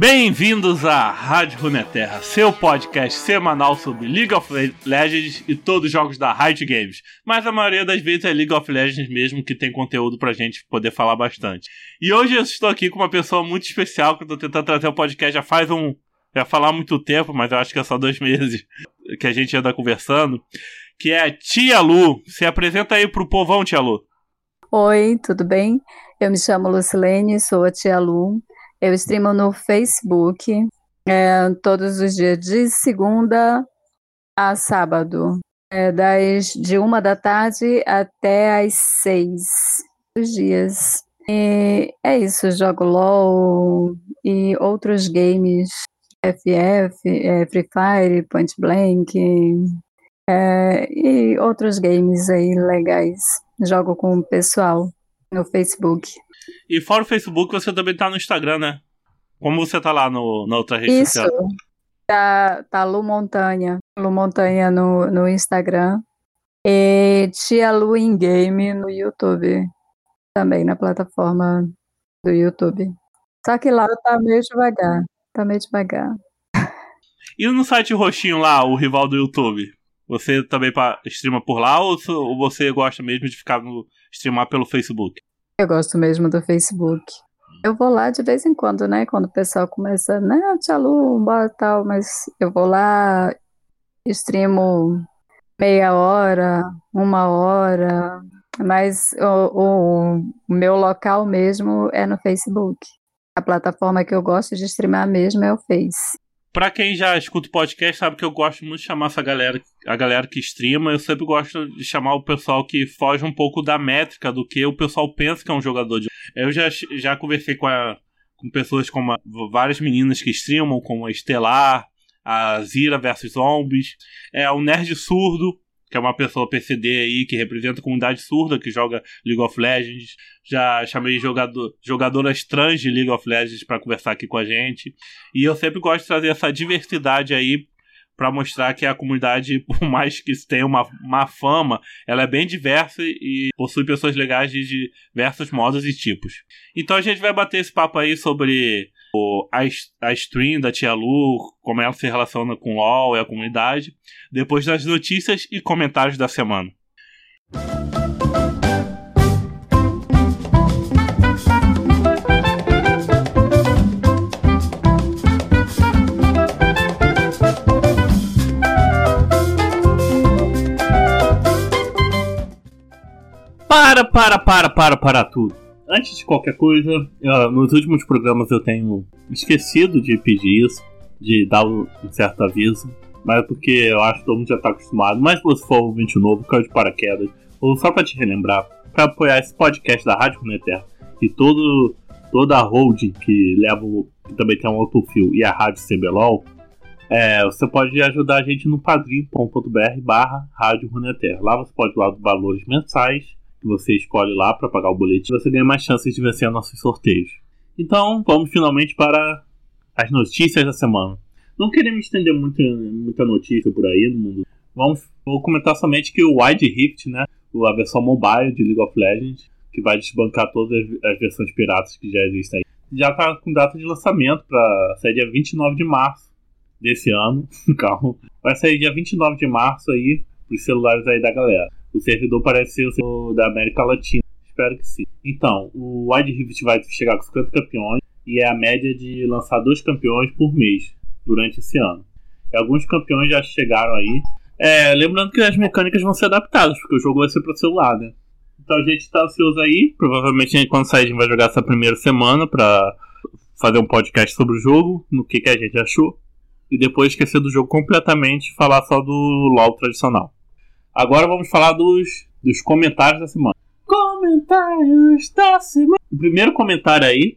Bem-vindos à Rádio Runeterra, seu podcast semanal sobre League of Legends e todos os jogos da Riot Games. Mas a maioria das vezes é League of Legends mesmo que tem conteúdo pra gente poder falar bastante. E hoje eu estou aqui com uma pessoa muito especial que eu tô tentando trazer o podcast já faz um. Já falar muito tempo, mas eu acho que é só dois meses que a gente anda conversando. Que é a Tia Lu. Se apresenta aí pro povão, Tia Lu. Oi, tudo bem? Eu me chamo Lucilene, sou a Tia Lu. Eu streamo no Facebook é, todos os dias, de segunda a sábado, é, das de uma da tarde até às seis dos dias. E é isso, jogo LOL e outros games, FF, é, Free Fire, Point Blank é, e outros games aí legais. Jogo com o pessoal no Facebook. E fora o Facebook, você também tá no Instagram, né? Como você tá lá no, na outra rede Isso. social? Tá, tá Lu Montanha. Lu Montanha no, no Instagram. E Tia Lu in Game no YouTube. Também na plataforma do YouTube. Só que lá tá meio devagar. Tá meio devagar. E no site roxinho lá, o rival do YouTube? Você também streama por lá ou você gosta mesmo de ficar no streamar pelo Facebook? Eu gosto mesmo do Facebook. Eu vou lá de vez em quando, né? Quando o pessoal começa, né, tia Lu, bora tal, mas eu vou lá, streamo meia hora, uma hora, mas o, o meu local mesmo é no Facebook. A plataforma que eu gosto de streamar mesmo é o Face. Pra quem já escuta o podcast, sabe que eu gosto muito de chamar essa galera, a galera que streama. Eu sempre gosto de chamar o pessoal que foge um pouco da métrica do que o pessoal pensa que é um jogador de. Eu já, já conversei com, a, com pessoas como a, várias meninas que streamam, como a Estelar, a Zira versus Zombies, é o Nerd Surdo, que é uma pessoa PCD aí que representa a comunidade surda que joga League of Legends. Já chamei jogador, jogadoras trans de League of Legends para conversar aqui com a gente. E eu sempre gosto de trazer essa diversidade aí para mostrar que a comunidade, por mais que tenha uma má fama, ela é bem diversa e possui pessoas legais de diversos modos e tipos. Então a gente vai bater esse papo aí sobre o, a, a stream da Tia Lu, como ela se relaciona com o LoL e a comunidade, depois das notícias e comentários da semana. Para, para, para, para, para tudo antes de qualquer coisa, eu, nos últimos programas eu tenho esquecido de pedir isso, de dar um certo aviso, mas é porque eu acho que todo mundo já está acostumado. Mas se você for ouvinte novo, caiu de paraquedas, ou só para te relembrar, para apoiar esse podcast da Rádio Runeterra e todo, toda a holding que leva, que também tem um autofil e a Rádio CBLOL, é, você pode ajudar a gente no padrim.com.br barra Rádio Runeterra. Lá você pode doar valores mensais que você escolhe lá para pagar o boletim, você ganha mais chances de vencer nossos sorteios. Então, vamos finalmente para as notícias da semana. Não queremos estender muita, muita notícia por aí no mundo. Vamos, vou comentar somente que o Wide Rift, né, a versão mobile de League of Legends, que vai desbancar todas as versões piratas que já existem aí, já está com data de lançamento para sair dia 29 de março desse ano. Calma. Vai sair dia 29 de março aí para os celulares aí da galera. O servidor parece ser o da América Latina. Espero que sim. Então, o Wide Rift vai chegar com 50 campeões e é a média de lançar dois campeões por mês durante esse ano. E alguns campeões já chegaram aí. É, lembrando que as mecânicas vão ser adaptadas, porque o jogo vai ser para celular, né? Então a gente está ansioso aí. Provavelmente quando sair a gente vai jogar essa primeira semana para fazer um podcast sobre o jogo, no que, que a gente achou. E depois esquecer do jogo completamente e falar só do LoL tradicional. Agora vamos falar dos, dos comentários da semana. Comentários da semana. O primeiro comentário aí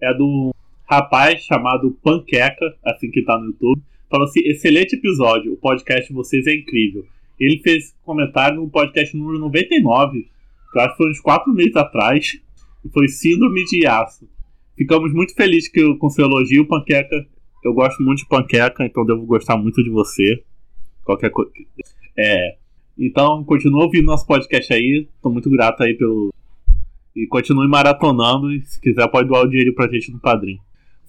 é do rapaz chamado Panqueca, assim que tá no YouTube. Falou assim: excelente episódio, o podcast de vocês é incrível. Ele fez comentário no podcast número 99, que eu acho que foi uns 4 meses atrás, e foi Síndrome de Aço. Ficamos muito felizes que, com seu elogio, Panqueca. Eu gosto muito de Panqueca, então devo gostar muito de você. Qualquer coisa. É, então, continua ouvindo nosso podcast aí. Tô muito grato aí pelo. E continue maratonando. E se quiser, pode doar o dinheiro pra gente no padrinho.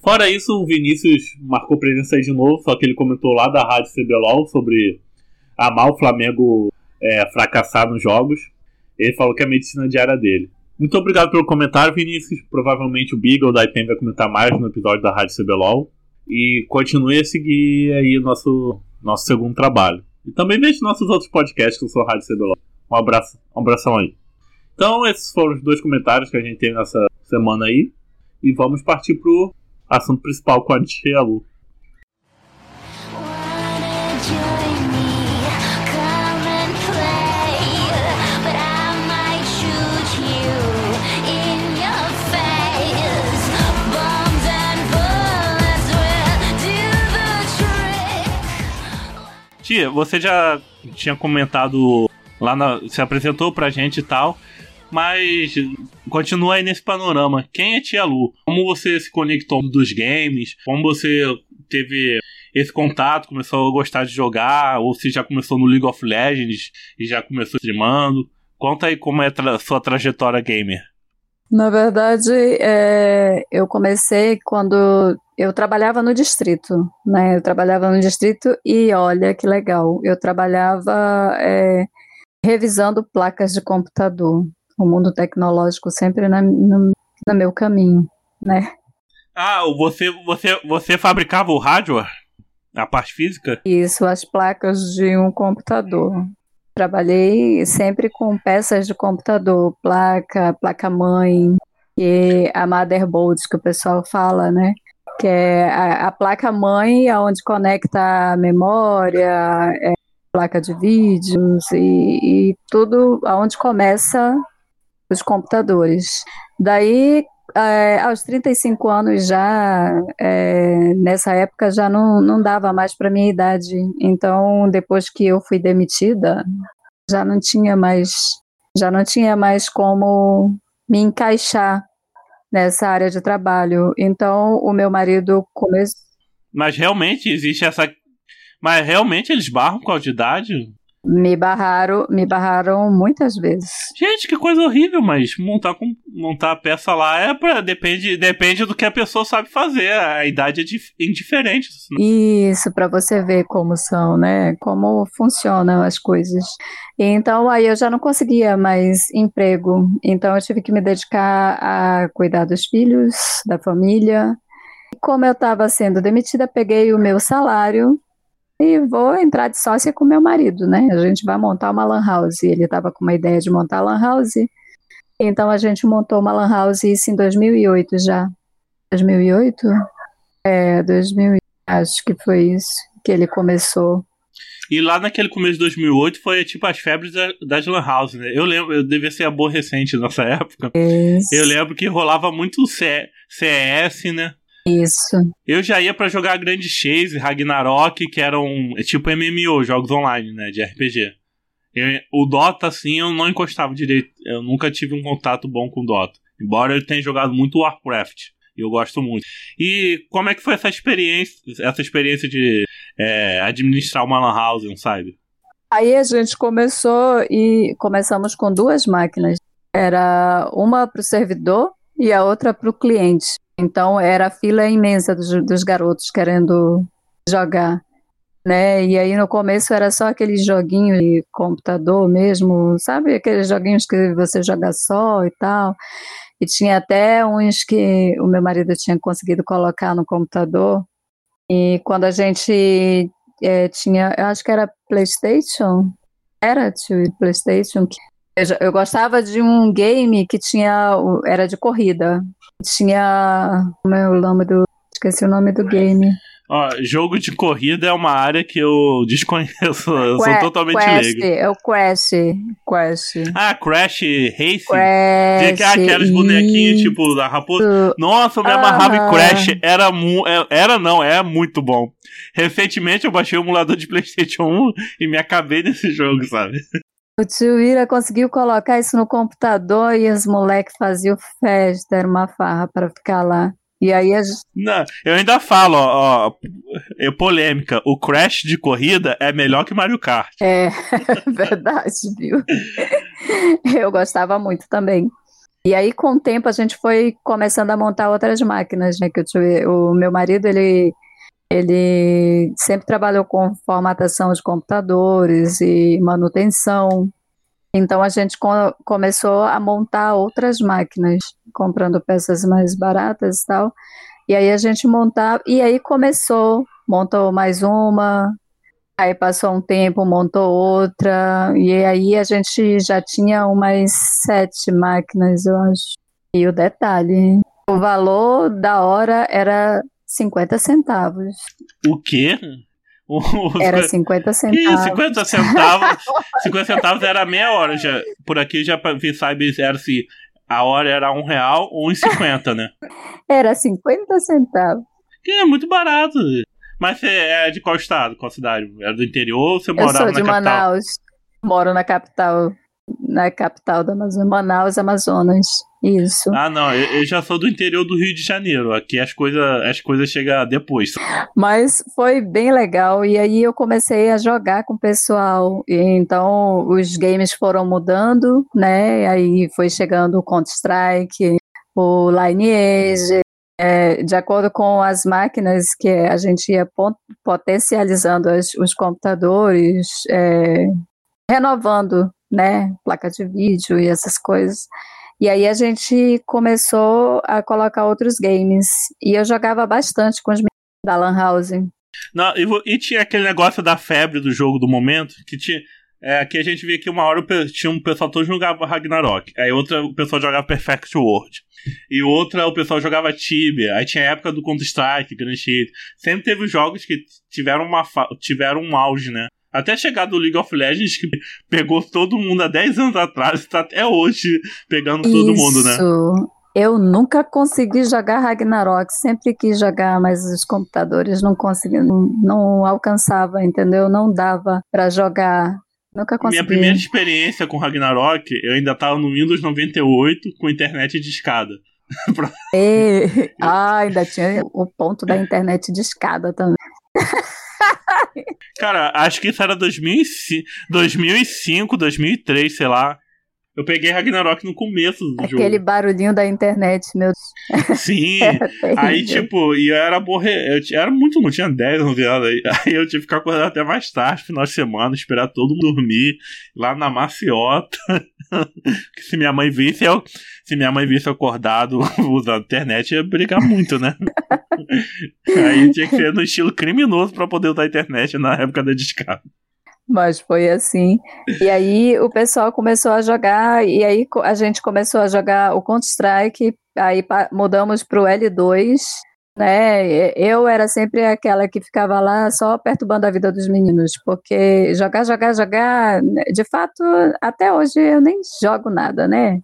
Fora isso, o Vinícius marcou presença aí de novo, só que ele comentou lá da Rádio CBLOL sobre amar o Flamengo é, fracassar nos jogos. Ele falou que é a medicina diária dele. Muito obrigado pelo comentário, Vinícius. Provavelmente o Beagle da IPM vai comentar mais no episódio da Rádio CBLOL. E continue a seguir aí nosso, nosso segundo trabalho. E também veja nossos outros podcasts com sua Rádio CBLOL. Um abraço, um abração aí. Então, esses foram os dois comentários que a gente teve nessa semana aí. E vamos partir pro assunto principal com a Tia Lu. Tia, você já tinha comentado lá na, se apresentou pra gente e tal, mas continua aí nesse panorama. Quem é Tia Lu? Como você se conectou dos games? Como você teve esse contato, começou a gostar de jogar? Ou se já começou no League of Legends e já começou streamando? Conta aí como é a tra sua trajetória gamer. Na verdade, é, eu comecei quando eu trabalhava no distrito, né? Eu trabalhava no distrito e olha que legal, eu trabalhava é, revisando placas de computador. O mundo tecnológico sempre na, no, no meu caminho, né? Ah, você, você, você fabricava o hardware? A parte física? Isso, as placas de um computador. Trabalhei sempre com peças de computador, placa, placa-mãe, e a motherboard que o pessoal fala, né? Que é a, a placa-mãe, onde conecta a memória, é, placa de vídeos e, e tudo aonde começa os computadores. Daí, é, aos 35 anos já, é, nessa época já não, não dava mais para minha idade. Então, depois que eu fui demitida, já não tinha mais, já não tinha mais como me encaixar nessa área de trabalho. Então, o meu marido começou. Mas realmente existe essa. Mas realmente eles barram com a de idade? Me barraram, me barraram muitas vezes. Gente, que coisa horrível, mas montar com montar a peça lá é para depende depende do que a pessoa sabe fazer. A idade é dif, indiferente. Isso para você ver como são, né? Como funcionam as coisas. Então aí eu já não conseguia mais emprego. Então eu tive que me dedicar a cuidar dos filhos, da família. Como eu estava sendo demitida, peguei o meu salário e vou entrar de sócia com meu marido, né? A gente vai montar uma lan house. Ele estava com uma ideia de montar lan house, então a gente montou uma lan house isso em 2008 já. 2008? É, 2000, acho que foi isso que ele começou. E lá naquele começo de 2008 foi tipo as febres das lan house, né? Eu lembro, eu devia ser aborrecente nessa época. Isso. Eu lembro que rolava muito CS, né? Isso. Eu já ia para jogar Grande Chase, Ragnarok, que eram é tipo MMO, jogos online, né, de RPG. Eu, o Dota, assim, eu não encostava direito. Eu nunca tive um contato bom com o Dota. Embora eu tenha jogado muito Warcraft. E eu gosto muito. E como é que foi essa experiência, essa experiência de é, administrar uma lan house, sabe? Aí a gente começou e começamos com duas máquinas. Era uma para o servidor e a outra para o cliente. Então era a fila imensa dos, dos garotos querendo jogar. Né? E aí no começo era só aqueles joguinhos de computador mesmo, sabe? Aqueles joguinhos que você joga só e tal. E tinha até uns que o meu marido tinha conseguido colocar no computador. E quando a gente é, tinha, eu acho que era PlayStation, era tio, PlayStation, eu, eu gostava de um game que tinha. Era de corrida. Tinha. Como é o nome do. Esqueci o nome do game. Ó, jogo de corrida é uma área que eu desconheço. Eu sou totalmente Crash, leigo. É o Crash. Crash. Ah, Crash Racing? Crash. Tinha aqueles bonequinhos, tipo, da raposa. Nossa, eu me amarrava em Crash. Era, mu é, era não, é muito bom. Recentemente eu baixei o emulador de PlayStation 1 e me acabei nesse jogo, sabe? O tio Ira conseguiu colocar isso no computador e os moleques faziam festa, era uma farra para ficar lá. E aí a gente... Não, eu ainda falo, ó, ó, é polêmica, o Crash de corrida é melhor que Mario Kart. É, verdade, viu? eu gostava muito também. E aí, com o tempo, a gente foi começando a montar outras máquinas, né? Que eu tive, o meu marido, ele, ele sempre trabalhou com formatação de computadores e manutenção. Então, a gente co começou a montar outras máquinas, comprando peças mais baratas e tal. E aí a gente montava, e aí começou, montou mais uma, Aí passou um tempo, montou outra, e aí a gente já tinha umas sete máquinas, eu acho. E o detalhe, o valor da hora era 50 centavos. O quê? Era 50 centavos. Ih, 50 centavos. 50 centavos era meia hora. Já, por aqui já vi sabe era se a hora era um real ou um cinquenta, né? Era 50 centavos. Que é muito barato. Mas você é de qual estado, qual cidade? É do interior ou você morava na capital? Eu sou de Manaus. Moro na capital, na capital da Amazonas, Manaus, Amazonas. Isso. Ah, não, eu, eu, já sou do interior do Rio de Janeiro. Aqui as coisas as coisas chegam depois. Mas foi bem legal e aí eu comecei a jogar com o pessoal. E então os games foram mudando, né? Aí foi chegando o Counter Strike, o Lineage, é, de acordo com as máquinas que a gente ia potencializando as, os computadores, é, renovando, né, placa de vídeo e essas coisas. E aí a gente começou a colocar outros games. E eu jogava bastante com os meninos da Lan House. Não, e, e, tinha aquele negócio da febre do jogo do momento, que tinha. É, aqui a gente vê que uma hora tinha um pessoal todo jogava Ragnarok, aí outra o pessoal jogava Perfect World. E outra, o pessoal jogava Tibia. Aí tinha a época do Counter-Strike, Grand Theft. Sempre teve jogos que tiveram, uma tiveram um auge, né? Até chegar do League of Legends, que pegou todo mundo há 10 anos atrás, está até hoje pegando todo Isso. mundo, né? Eu nunca consegui jogar Ragnarok, sempre quis jogar, mas os computadores não conseguiam, não, não alcançava, entendeu? Não dava para jogar. Nunca consegui. Minha primeira experiência com Ragnarok, eu ainda tava no Windows 98 com internet de escada. e... Ah, ainda tinha o ponto da internet de escada também. Cara, acho que isso era 2005, 2005 2003, sei lá. Eu peguei Ragnarok no começo do Aquele jogo. Aquele barulhinho da internet, meu Deus. Sim. aí, tipo, e eu era morrer. Eu era muito. Não tinha 10, 11 anos. Aí, aí eu tive que ficar acordado até mais tarde, final de semana, esperar todo mundo dormir lá na maciota. que se minha mãe visse, eu. Se minha mãe visse acordado usando internet, ia brigar muito, né? aí tinha que ser no estilo criminoso para poder usar a internet na época da discada. Mas foi assim. E aí o pessoal começou a jogar, e aí a gente começou a jogar o Counter-Strike, aí mudamos para o L2, né? Eu era sempre aquela que ficava lá só perturbando a vida dos meninos, porque jogar, jogar, jogar, de fato, até hoje eu nem jogo nada, né?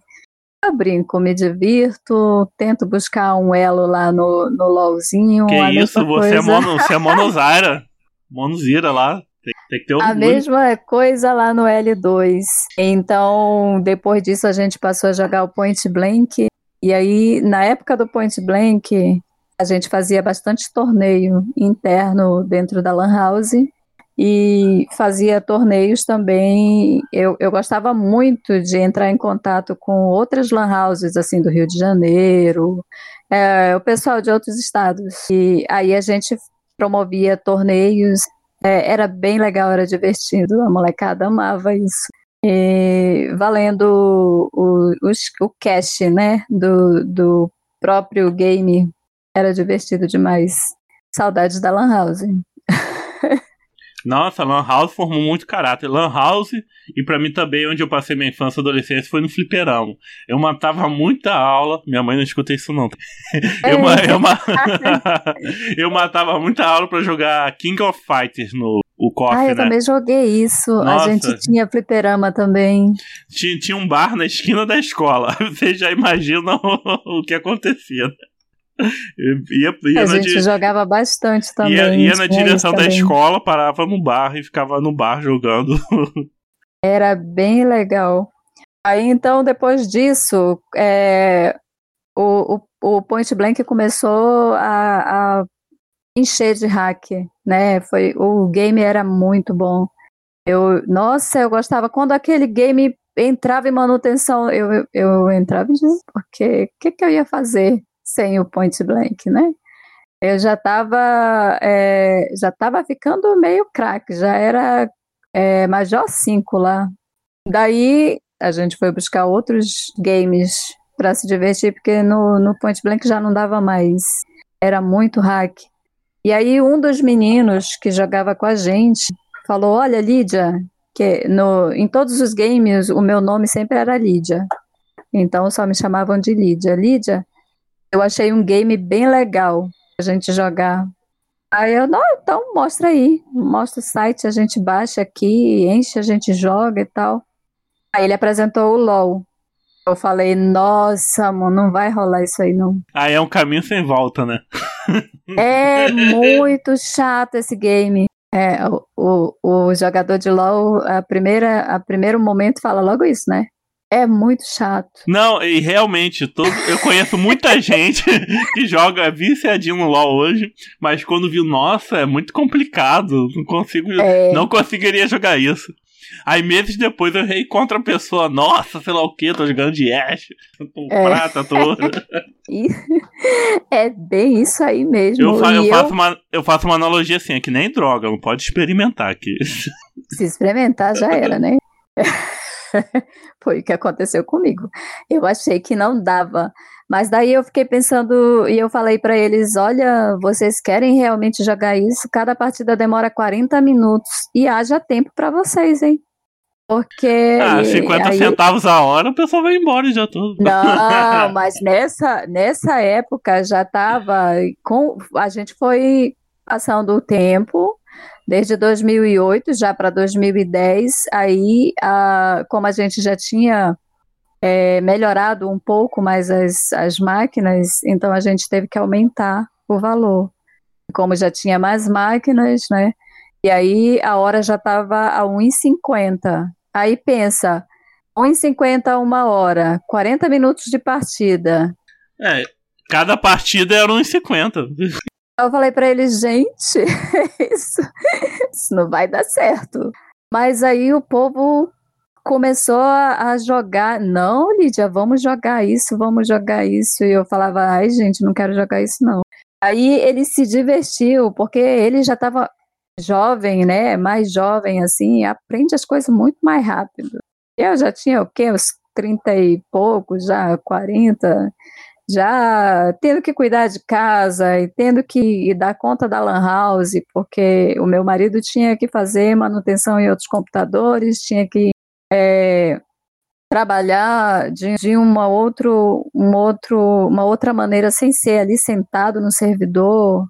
Eu brinco, me divirto, tento buscar um elo lá no, no LOLzinho. Que isso, você é, mono, você é monozaira, monozira lá. Tem, que ter. A mesma coisa lá no L2. Então, depois disso, a gente passou a jogar o Point Blank. E aí, na época do Point Blank, a gente fazia bastante torneio interno dentro da Lan House. E fazia torneios também. Eu, eu gostava muito de entrar em contato com outras Lan Houses, assim, do Rio de Janeiro, é, o pessoal de outros estados. E aí a gente promovia torneios é, era bem legal, era divertido, a molecada amava isso. E valendo o, o, o cash, né, do, do próprio game, era divertido demais. Saudades da Lan House. Nossa, Lan House formou muito caráter. Lan House, e para mim também, onde eu passei minha infância e adolescência, foi no fliperão. Eu matava muita aula. Minha mãe não escuta isso, não. Eu, eu, eu matava muita aula para jogar King of Fighters no o KOF, ah, eu né? também joguei isso. Nossa. A gente tinha fliperama também. Tinha, tinha um bar na esquina da escola. Vocês já imaginam o que acontecia, né? Ia, ia a gente jogava bastante também. Ia, ia na direção da escola, parava no bar e ficava no bar jogando. Era bem legal. Aí então, depois disso, é, o, o, o, Point Blank começou a, a encher de hack, né? Foi, o game era muito bom. Eu, nossa, eu gostava quando aquele game entrava em manutenção, eu, eu, eu entrava em porque o que, que eu ia fazer sem o point blank, né? Eu já estava é, já tava ficando meio craque, já era é, Major 5 lá. Daí a gente foi buscar outros games para se divertir, porque no, no Point Blank já não dava mais. Era muito hack. E aí um dos meninos que jogava com a gente falou: Olha, Lídia, que no, em todos os games o meu nome sempre era Lídia. Então só me chamavam de Lídia. Lídia, eu achei um game bem legal a gente jogar. Aí eu, não, então mostra aí, mostra o site, a gente baixa aqui, enche, a gente joga e tal. Aí ele apresentou o LOL. Eu falei, nossa, mano, não vai rolar isso aí, não. Aí é um caminho sem volta, né? é muito chato esse game. É, o, o, o jogador de LoL, a primeira, a primeiro momento fala logo isso, né? É muito chato. Não, e realmente, todo, eu conheço muita gente que joga viciadinho no LoL hoje, mas quando viu, nossa, é muito complicado, não consigo, é... não conseguiria jogar isso. Aí meses depois eu reencontro a pessoa, nossa, sei lá o que, tô jogando de Ash, com é. prata toda. é bem isso aí mesmo. Eu, fa eu, eu, Faço uma, eu faço uma analogia assim, é que nem droga, não pode experimentar aqui. Se experimentar já era, né? Foi o que aconteceu comigo. Eu achei que não dava. Mas daí eu fiquei pensando e eu falei para eles: olha, vocês querem realmente jogar isso? Cada partida demora 40 minutos e haja tempo para vocês, hein? Porque. Ah, 50 aí... centavos a hora, o pessoal vai embora já tudo. Não, mas nessa, nessa época já tava. Com, a gente foi passando o tempo desde 2008 já para 2010, aí a, como a gente já tinha é, melhorado um pouco mais as, as máquinas, então a gente teve que aumentar o valor. Como já tinha mais máquinas, né? E aí a hora já estava a 1,50. Aí pensa, 1,50 uma hora, 40 minutos de partida. É, cada partida era 1,50. Eu falei para eles, gente, isso, isso não vai dar certo. Mas aí o povo começou a, jogar. Não, Lídia, vamos jogar isso, vamos jogar isso. E eu falava, ai, gente, não quero jogar isso, não. Aí ele se divertiu, porque ele já estava jovem, né? Mais jovem, assim, aprende as coisas muito mais rápido. Eu já tinha o quê? Uns 30 e poucos, já 40 já tendo que cuidar de casa e tendo que dar conta da lan house, porque o meu marido tinha que fazer manutenção em outros computadores, tinha que é, trabalhar de, de uma, outro, um outro, uma outra maneira sem ser ali sentado no servidor.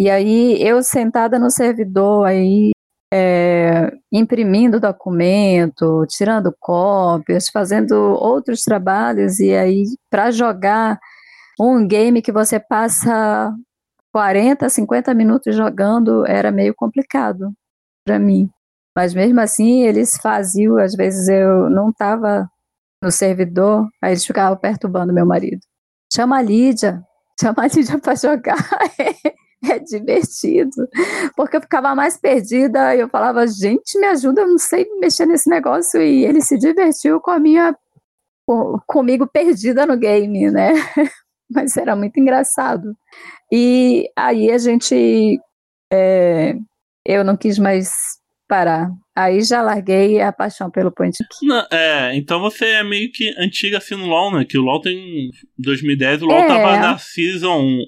E aí eu sentada no servidor, aí é, imprimindo documento, tirando cópias, fazendo outros trabalhos, e aí para jogar um game que você passa 40, 50 minutos jogando era meio complicado para mim. Mas mesmo assim, eles faziam, às vezes eu não estava no servidor, aí eles ficavam perturbando meu marido. Chama a Lídia, chama a Lídia para jogar. é divertido. Porque eu ficava mais perdida e eu falava, gente, me ajuda, eu não sei mexer nesse negócio. E ele se divertiu com a minha. comigo perdida no game, né? mas era muito engraçado. E aí a gente. É, eu não quis mais parar. Aí já larguei a paixão pelo point. Não, é, então você é meio que antiga assim no LoL, né? Que o LoL tem 2010, o LoL é. tava na Season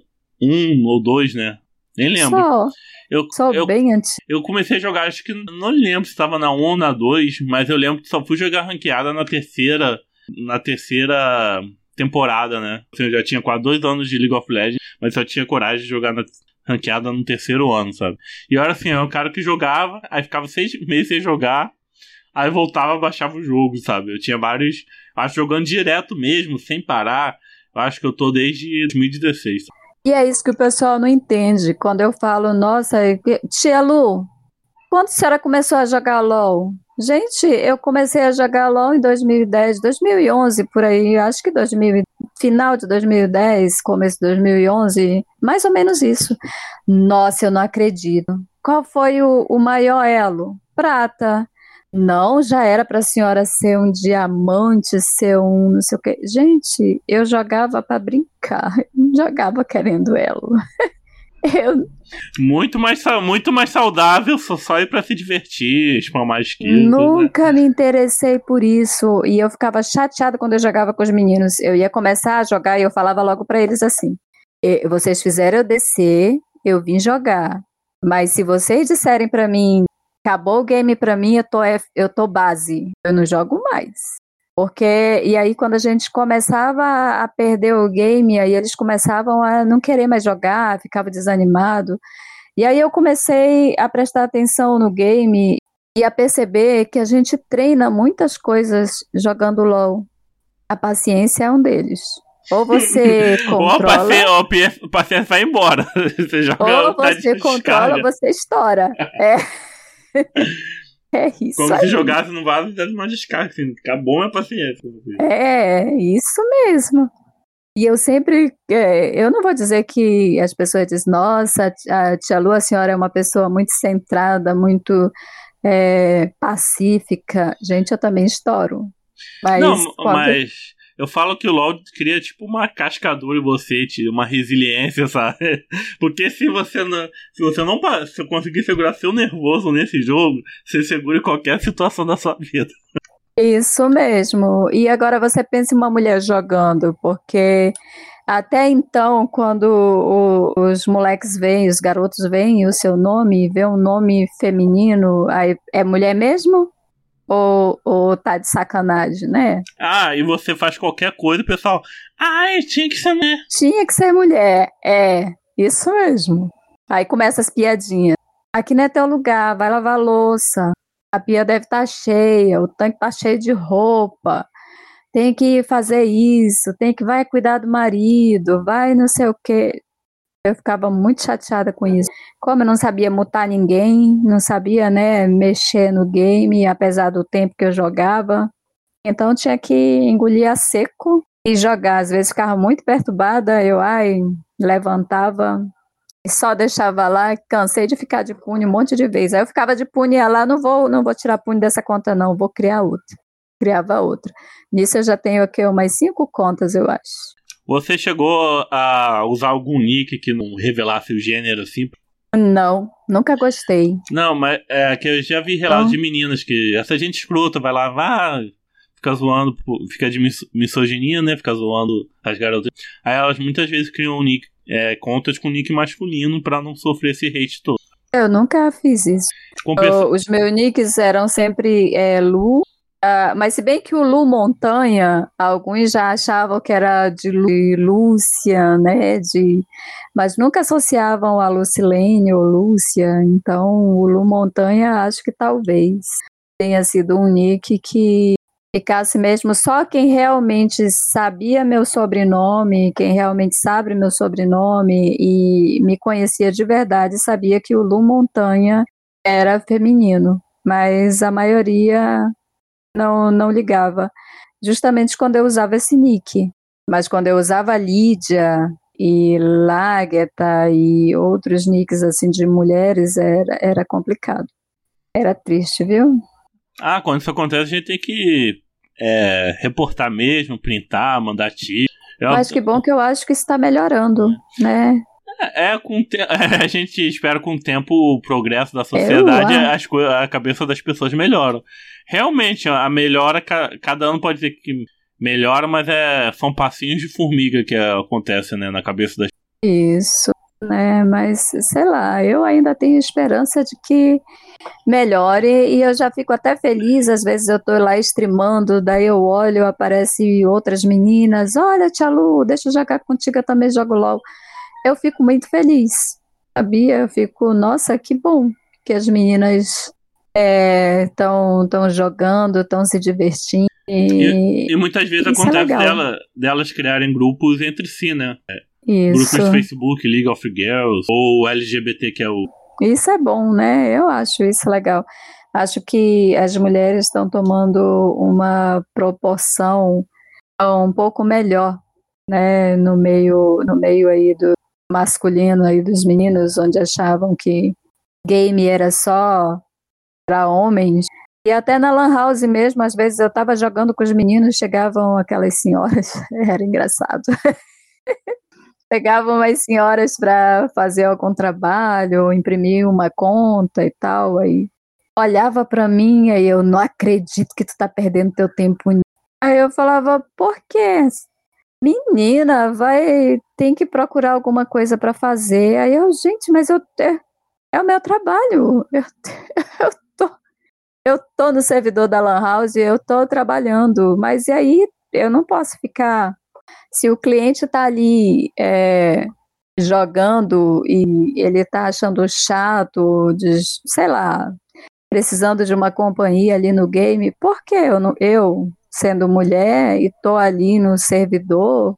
1 ou 2, né? Nem lembro. Sou, eu, sou eu, bem antigo. Eu comecei a jogar, acho que não lembro se estava na 1 ou na 2, mas eu lembro que só fui jogar ranqueada na terceira. Na terceira temporada, né? Assim, eu já tinha quase dois anos de League of Legends, mas só tinha coragem de jogar na ranqueada no terceiro ano, sabe? E eu era assim, eu um cara que jogava, aí ficava seis meses sem jogar, aí voltava, baixava o jogo, sabe? Eu tinha vários, acho jogando direto mesmo, sem parar. Eu acho que eu tô desde 2016. Sabe? E é isso que o pessoal não entende. Quando eu falo, nossa, Tia Lu, quando a senhora começou a jogar LOL? Gente, eu comecei a jogar LOL em 2010, 2011, por aí, acho que 2000, final de 2010, começo de 2011, mais ou menos isso. Nossa, eu não acredito. Qual foi o, o maior elo? Prata. Não, já era para a senhora ser um diamante, ser um não sei o quê. Gente, eu jogava para brincar, jogava querendo elo. eu... Muito mais, muito mais saudável, só, só ir para se divertir, espalmar esquiva. Né? Nunca né? me interessei por isso e eu ficava chateada quando eu jogava com os meninos. Eu ia começar a jogar e eu falava logo para eles assim: vocês fizeram eu descer, eu vim jogar. Mas se vocês disserem para mim acabou o game para mim, eu tô, eu tô base, eu não jogo mais. Porque, e aí quando a gente começava a perder o game, aí eles começavam a não querer mais jogar, ficava desanimado. E aí eu comecei a prestar atenção no game e a perceber que a gente treina muitas coisas jogando LOL. A paciência é um deles. Ou você controla. ou o paciente vai embora. Você joga, ou tá você controla ou você estoura. É. É isso. Como aí. se jogasse no vaso e desse uma descarga, assim, acabou a paciência. É, isso mesmo. E eu sempre, é, eu não vou dizer que as pessoas dizem, nossa, a tia Lu, a senhora é uma pessoa muito centrada, muito é, pacífica. Gente, eu também estouro. Mas, não, mas eu falo que o LoL cria tipo uma cascadura em você, uma resiliência, sabe? Porque se você não, se você não se conseguir segurar seu nervoso nesse jogo, você segura em qualquer situação da sua vida. Isso mesmo. E agora você pensa em uma mulher jogando, porque até então, quando o, os moleques vêm, os garotos veem o seu nome, vê um nome feminino, aí é mulher mesmo? Ou, ou tá de sacanagem, né? Ah, e você faz qualquer coisa, o pessoal. Ai, tinha que ser mulher. Tinha que ser mulher. É, isso mesmo. Aí começa as piadinhas. Aqui não é teu lugar, vai lavar louça. A pia deve estar tá cheia, o tanque tá cheio de roupa. Tem que fazer isso, tem que vai cuidar do marido, vai não sei o quê. Eu ficava muito chateada com isso. Como eu não sabia mutar ninguém, não sabia, né, mexer no game, apesar do tempo que eu jogava. Então tinha que engolir a seco e jogar. Às vezes ficava muito perturbada, eu ai, levantava e só deixava lá, cansei de ficar de punho um monte de vezes. Aí eu ficava de punho e ia lá, não vou, não vou tirar punho dessa conta não, vou criar outra. Criava outra. Nisso eu já tenho aqui umas cinco contas, eu acho. Você chegou a usar algum nick que não revelasse o gênero assim? Não, nunca gostei. Não, mas é que eu já vi relatos de meninas que essa gente escrota vai lá, vá, fica zoando, fica de misoginia, né? Fica zoando as garotas. Aí elas muitas vezes criam nick, é, contas com nick masculino para não sofrer esse hate todo. Eu nunca fiz isso. Compensa... Os meus nicks eram sempre é, Lu, Uh, mas se bem que o Lu Montanha, alguns já achavam que era de, Lúcia, né? De, mas nunca associavam a Lucilene ou Lúcia. Então, o Lu Montanha, acho que talvez tenha sido um nick que ficasse mesmo só quem realmente sabia meu sobrenome, quem realmente sabe meu sobrenome e me conhecia de verdade, sabia que o Lu Montanha era feminino. Mas a maioria não, não ligava. Justamente quando eu usava esse nick. Mas quando eu usava Lídia e Lagueta e outros nicks assim de mulheres, era, era complicado. Era triste, viu? Ah, quando isso acontece, a gente tem que é, reportar mesmo, printar, mandar tiro. Mas que bom que eu acho que está melhorando, né? É, é com te... a gente espera com o tempo o progresso da sociedade, as co... a cabeça das pessoas melhoram. Realmente, a melhora, cada ano pode ser que melhora, mas é, são passinhos de formiga que acontecem né, na cabeça das Isso, né? Mas sei lá, eu ainda tenho esperança de que melhore e eu já fico até feliz. Às vezes eu tô lá streamando, daí eu olho, aparece outras meninas. Olha, Tia Lu, deixa eu jogar contigo, eu também jogo LOL eu fico muito feliz, sabia? Eu fico, nossa, que bom que as meninas estão é, jogando, estão se divertindo. E, e muitas vezes é acontece é dela, delas criarem grupos entre si, né? Isso. Grupos de Facebook, League of Girls, ou LGBT, que é o. Isso é bom, né? Eu acho isso legal. Acho que as mulheres estão tomando uma proporção um pouco melhor, né, no meio, no meio aí do, masculino aí dos meninos, onde achavam que game era só para homens. E até na Lan House mesmo, às vezes eu estava jogando com os meninos, chegavam aquelas senhoras, era engraçado. Chegavam umas senhoras para fazer algum trabalho, imprimir uma conta e tal, aí olhava para mim e eu não acredito que tu tá perdendo teu tempo. Aí eu falava, por quê? Menina, vai, tem que procurar alguma coisa para fazer. Aí eu, gente, mas eu é, é o meu trabalho. Eu, eu eu tô no servidor da Lan House, eu tô trabalhando, mas e aí eu não posso ficar se o cliente está ali é, jogando e ele está achando chato, de, sei lá, precisando de uma companhia ali no game, por que eu, não, eu sendo mulher e tô ali no servidor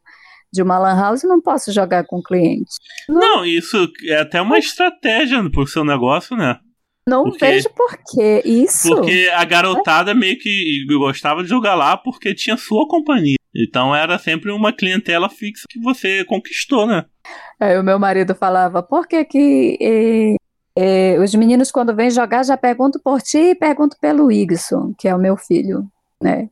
de uma lan house, não posso jogar com cliente? Não, não isso é até uma estratégia pro seu negócio, né? Não porque, vejo por que isso. Porque a garotada é? meio que gostava de jogar lá porque tinha sua companhia. Então era sempre uma clientela fixa que você conquistou, né? Aí o meu marido falava, por que que os meninos quando vêm jogar já perguntam por ti e perguntam pelo Igson, que é o meu filho, né?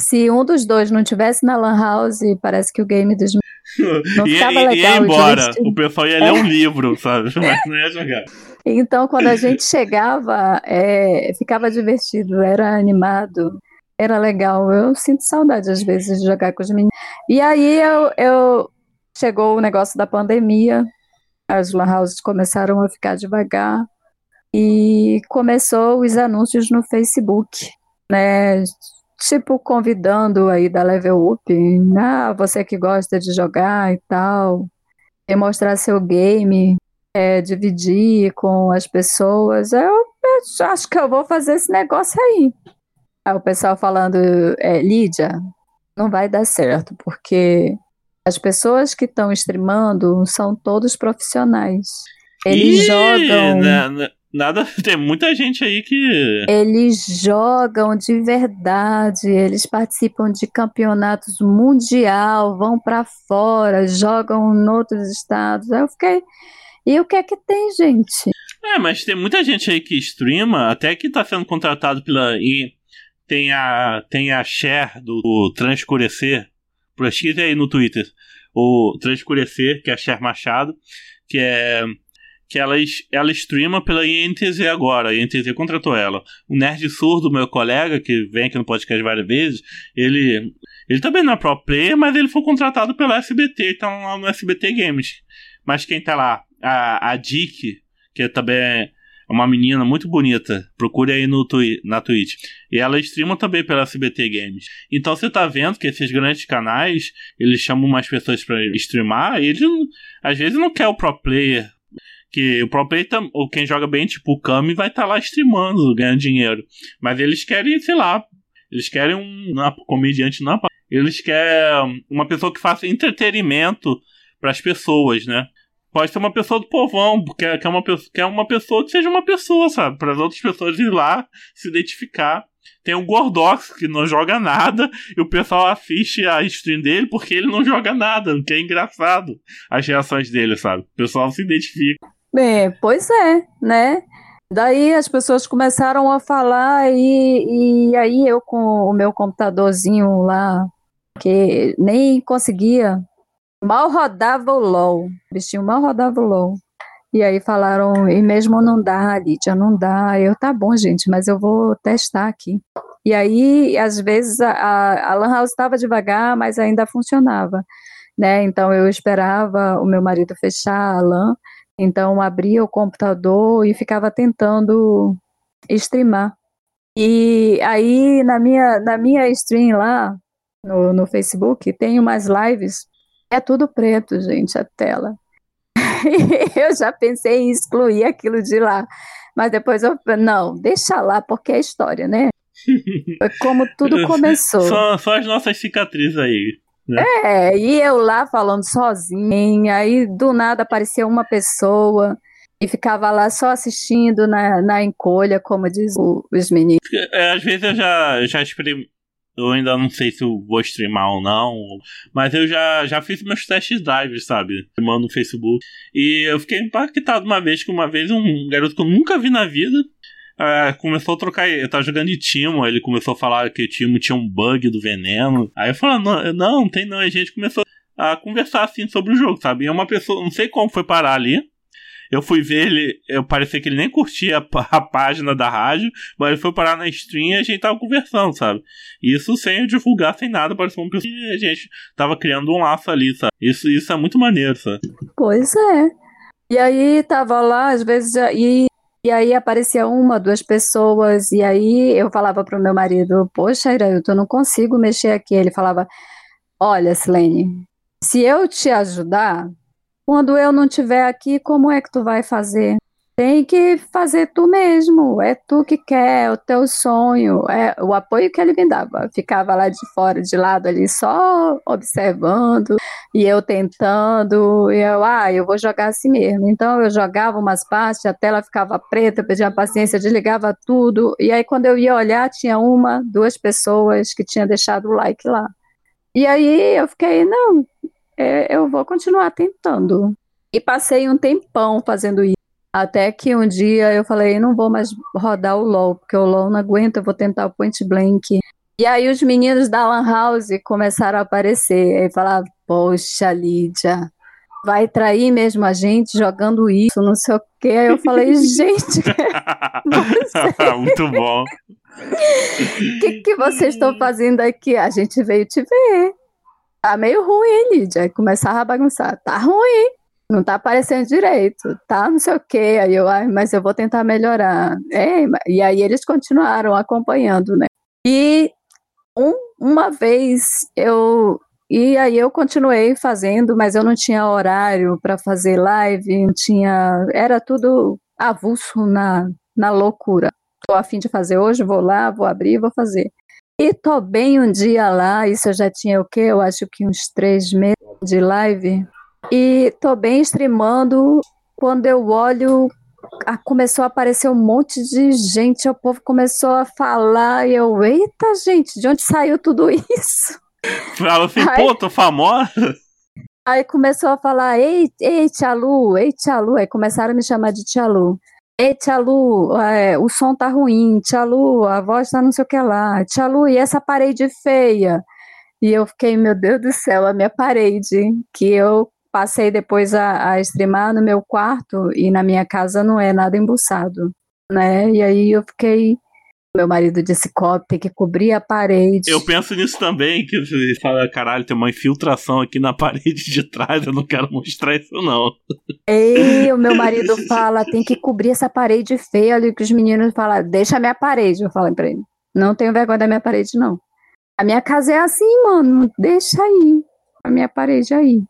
Se um dos dois não tivesse na Lan House, parece que o game dos não ficava e, legal. Ia embora, o pessoal ia ler é. um livro, sabe? Mas não ia jogar. Então, quando a gente chegava, é, ficava divertido, era animado era legal. Eu sinto saudade, às vezes, de jogar com os meninos. E aí eu, eu chegou o negócio da pandemia, as lan houses começaram a ficar devagar e começou os anúncios no Facebook, né? Tipo, convidando aí da Level Up, ah, você que gosta de jogar e tal, e mostrar seu game, é, dividir com as pessoas. Eu, eu acho que eu vou fazer esse negócio aí. Aí o pessoal falando, é, Lídia, não vai dar certo, porque as pessoas que estão streamando são todos profissionais. Eles Ih, jogam. Na, na, nada, tem muita gente aí que. Eles jogam de verdade, eles participam de campeonatos mundial, vão para fora, jogam em outros estados. Aí eu fiquei. E o que é que tem, gente? É, mas tem muita gente aí que streama, até que tá sendo contratado pela. E tem a, tem a share do, do Transcurecer. Pesquisa aí no Twitter. O Transcurecer, que é a Cher Machado, que é que ela, ela streama pela INTZ agora. A INTZ contratou ela. O Nerd Surdo, meu colega, que vem aqui no podcast várias vezes, ele, ele também não é pro player, mas ele foi contratado pela SBT, então lá no SBT Games. Mas quem tá lá, a, a Dick, que também é uma menina muito bonita. Procure aí no twi na Twitch. E ela streama também pela SBT Games. Então você tá vendo que esses grandes canais, eles chamam mais pessoas para streamar, e eles às vezes não quer o pro player. Que o pro player, ou quem joga bem, tipo o Kami, vai estar tá lá streamando, ganhando dinheiro. Mas eles querem, sei lá, eles querem um. Não, comediante não. Eles querem uma pessoa que faça entretenimento para as pessoas, né? pode ser uma pessoa do povão, porque quer uma, quer uma pessoa que seja uma pessoa, sabe? Para as outras pessoas ir lá se identificar. Tem o Gordox, que não joga nada, e o pessoal assiste a stream dele porque ele não joga nada, o que é engraçado as reações dele, sabe? O pessoal se identifica. Bem, pois é, né? Daí as pessoas começaram a falar e, e aí eu com o meu computadorzinho lá, que nem conseguia Mal rodava o LOL. Bichinho mal rodava o LOL. E aí falaram, e mesmo não dá, Lídia, não dá. Eu, tá bom, gente, mas eu vou testar aqui. E aí, às vezes, a, a Lan House estava devagar, mas ainda funcionava. Né? Então, eu esperava o meu marido fechar a LAN, então abria o computador e ficava tentando streamar. E aí, na minha, na minha stream lá, no, no Facebook, tem umas lives é tudo preto, gente, a tela. eu já pensei em excluir aquilo de lá. Mas depois eu não, deixa lá, porque é história, né? Foi como tudo começou. Só, só as nossas cicatrizes aí. Né? É, e eu lá falando sozinha, aí do nada apareceu uma pessoa e ficava lá só assistindo na, na encolha, como diz o, os meninos. É, às vezes eu já, já eu ainda não sei se eu vou streamar ou não, mas eu já, já fiz meus testes drives, sabe? Streamando no Facebook. E eu fiquei impactado uma vez que uma vez um garoto que eu nunca vi na vida é, começou a trocar. Eu tava jogando de Timo, ele começou a falar que o Timo tinha um bug do veneno. Aí eu falei, não, não, não tem não. a gente começou a conversar assim sobre o jogo, sabe? E é uma pessoa, não sei como foi parar ali. Eu fui ver ele, eu parecia que ele nem curtia a, a, página da rádio, mas ele foi parar na stream e a gente tava conversando, sabe? Isso sem eu divulgar, sem nada, parecia uma pessoa que a gente tava criando um laço ali, sabe? Isso, isso é muito maneiro, sabe? Pois é. E aí tava lá, às vezes, e, e aí aparecia uma, duas pessoas, e aí eu falava pro meu marido, poxa, Irailton, eu não consigo mexer aqui. Ele falava, olha, Silene, se eu te ajudar, quando eu não estiver aqui, como é que tu vai fazer? Tem que fazer tu mesmo, é tu que quer, é o teu sonho, é o apoio que ele me dava. Ficava lá de fora, de lado ali, só observando, e eu tentando, e eu, ah, eu vou jogar assim mesmo. Então eu jogava umas partes, a tela ficava preta, eu pedia paciência, desligava tudo, e aí quando eu ia olhar, tinha uma, duas pessoas que tinham deixado o like lá. E aí eu fiquei, não, é, eu vou continuar tentando. E passei um tempão fazendo isso. Até que um dia eu falei, não vou mais rodar o LOL, porque o LOL não aguenta, eu vou tentar o Point Blank. E aí os meninos da Lan House começaram a aparecer. E falavam, poxa, Lídia, vai trair mesmo a gente jogando isso, não sei o quê. Aí eu falei, gente, muito bom. O que, que vocês estão fazendo aqui? A gente veio te ver tá meio ruim, hein, Lídia? Começava a bagunçar, tá ruim, não tá aparecendo direito, tá não sei o quê. Aí eu, ai, mas eu vou tentar melhorar. É, e aí eles continuaram acompanhando, né? E um, uma vez eu. E aí eu continuei fazendo, mas eu não tinha horário para fazer live, não tinha. Era tudo avulso na, na loucura. Tô a fim de fazer hoje, vou lá, vou abrir, vou fazer. E tô bem um dia lá, isso eu já tinha o quê? Eu acho que uns três meses de live. E tô bem streamando. Quando eu olho, começou a aparecer um monte de gente, o povo começou a falar, e eu, eita, gente, de onde saiu tudo isso? Fala assim, aí, pô, tô famosa. Aí começou a falar, ei, ei, Tia Lu, ei, Tia Lu. Aí começaram a me chamar de Tia Lu. Ei, Tia Lu, é, o som tá ruim. Tia Lu, a voz tá não sei o que lá. Tia Lu, e essa parede feia? E eu fiquei, meu Deus do céu, a minha parede, que eu passei depois a, a streamar no meu quarto e na minha casa não é nada embuçado, né? E aí eu fiquei meu marido disse, Cop, tem que cobrir a parede. Eu penso nisso também, que você fala, caralho, tem uma infiltração aqui na parede de trás, eu não quero mostrar isso não. Ei, o meu marido fala, tem que cobrir essa parede feia ali, que os meninos falam, deixa a minha parede, eu falo pra ele. Não tenho vergonha da minha parede, não. A minha casa é assim, mano, deixa aí, a minha parede aí.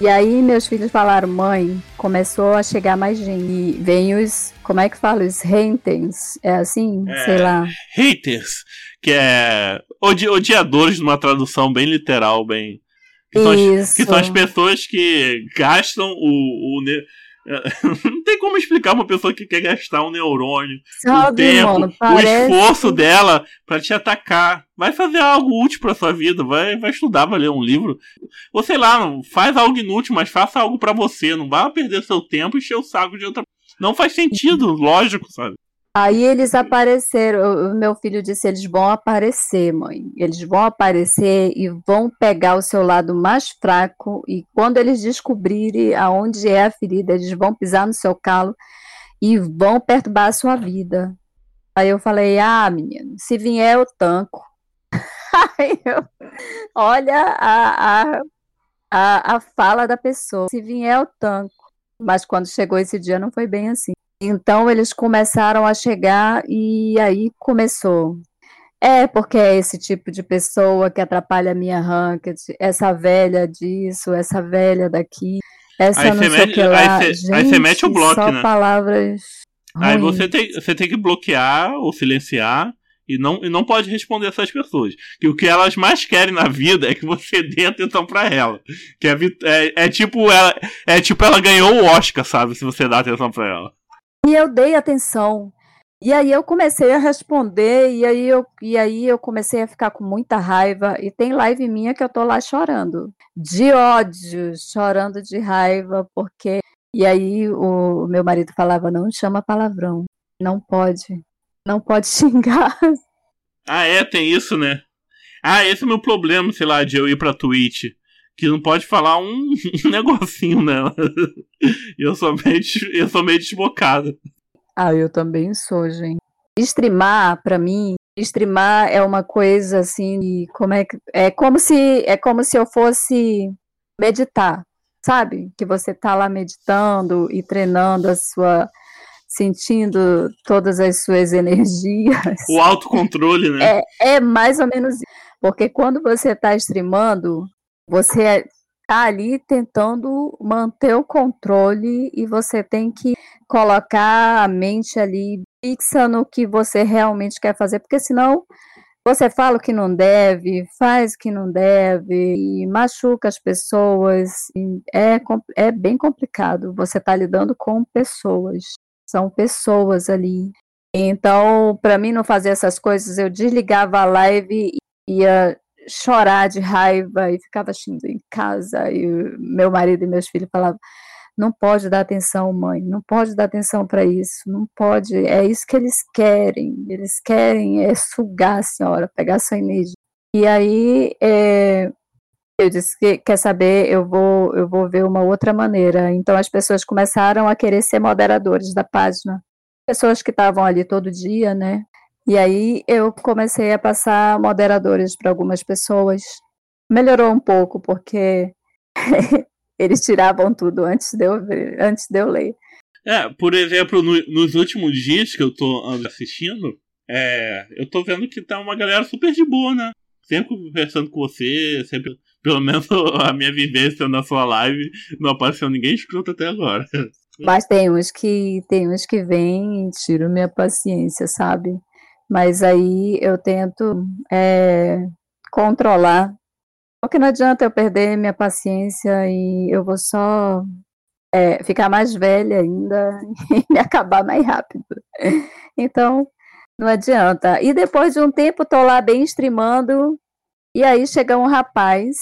E aí meus filhos falaram, mãe, começou a chegar mais gente. E vem os, como é que fala? Os haters. É assim? É, Sei lá. Haters, que é odi odiadores numa tradução bem literal, bem. Que são, as, que são as pessoas que gastam o, o não tem como explicar uma pessoa que quer gastar um neurônio, Sabe, o tempo, mano, parece... o esforço dela para te atacar. Vai fazer algo útil para sua vida, vai, vai estudar, vai ler um livro. Ou sei lá, faz algo inútil, mas faça algo para você. Não vá perder seu tempo e encher o saco de outra. Não faz sentido, lógico, sabe? Aí eles apareceram, meu filho disse, eles vão aparecer, mãe. Eles vão aparecer e vão pegar o seu lado mais fraco e quando eles descobrirem aonde é a ferida, eles vão pisar no seu calo e vão perturbar a sua vida. Aí eu falei, ah, menino, se vier eu tanco. Aí eu, olha a, a, a, a fala da pessoa, se vier eu tanco. Mas quando chegou esse dia não foi bem assim. Então eles começaram a chegar e aí começou. É, porque é esse tipo de pessoa que atrapalha a minha ranked, essa velha disso, essa velha daqui, essa aí não sei o que lá. Aí você mete o bloco, só né? palavras Aí você tem, você tem que bloquear ou silenciar e não, e não pode responder essas pessoas. Que o que elas mais querem na vida é que você dê atenção para ela. Que é, é, é, tipo ela, é tipo ela ganhou o Oscar, sabe? Se você dá atenção para ela. E eu dei atenção. E aí eu comecei a responder, e aí, eu, e aí eu comecei a ficar com muita raiva. E tem live minha que eu tô lá chorando. De ódio, chorando de raiva, porque. E aí o meu marido falava: não chama palavrão. Não pode. Não pode xingar. Ah, é, tem isso, né? Ah, esse é o meu problema, sei lá, de eu ir pra Twitch. Que não pode falar um, negocinho nela. eu sou meio, eu sou meio desbocado. Ah, eu também sou, gente. Streamar, para mim, streamar é uma coisa assim, como é que é como se é como se eu fosse meditar, sabe? Que você tá lá meditando e treinando a sua sentindo todas as suas energias. O autocontrole, né? É, é mais ou menos porque quando você está streamando, você está ali tentando manter o controle e você tem que colocar a mente ali fixa no que você realmente quer fazer, porque senão você fala o que não deve, faz o que não deve, e machuca as pessoas. É, é bem complicado. Você está lidando com pessoas. São pessoas ali. Então, para mim não fazer essas coisas, eu desligava a live e ia chorar de raiva e ficava xingando em casa. E meu marido e meus filhos falavam: não pode dar atenção, mãe, não pode dar atenção para isso, não pode, é isso que eles querem, eles querem é sugar a senhora, pegar sua energia. E aí é, eu disse que quer saber, eu vou, eu vou ver uma outra maneira. Então as pessoas começaram a querer ser moderadores da página, pessoas que estavam ali todo dia, né? E aí eu comecei a passar moderadores para algumas pessoas. Melhorou um pouco, porque eles tiravam tudo antes de eu, antes de eu ler. É, por exemplo, no, nos últimos dias que eu tô assistindo, é, eu tô vendo que tá uma galera super de boa, né? Sempre conversando com você, sempre, pelo menos a minha vivência na sua live, não apareceu ninguém escroto até agora. Mas tem uns que tem uns que vêm e tiram minha paciência, sabe? Mas aí eu tento é, controlar. Porque não adianta eu perder minha paciência e eu vou só é, ficar mais velha ainda e me acabar mais rápido. Então, não adianta. E depois de um tempo, tô lá bem streamando, e aí chega um rapaz,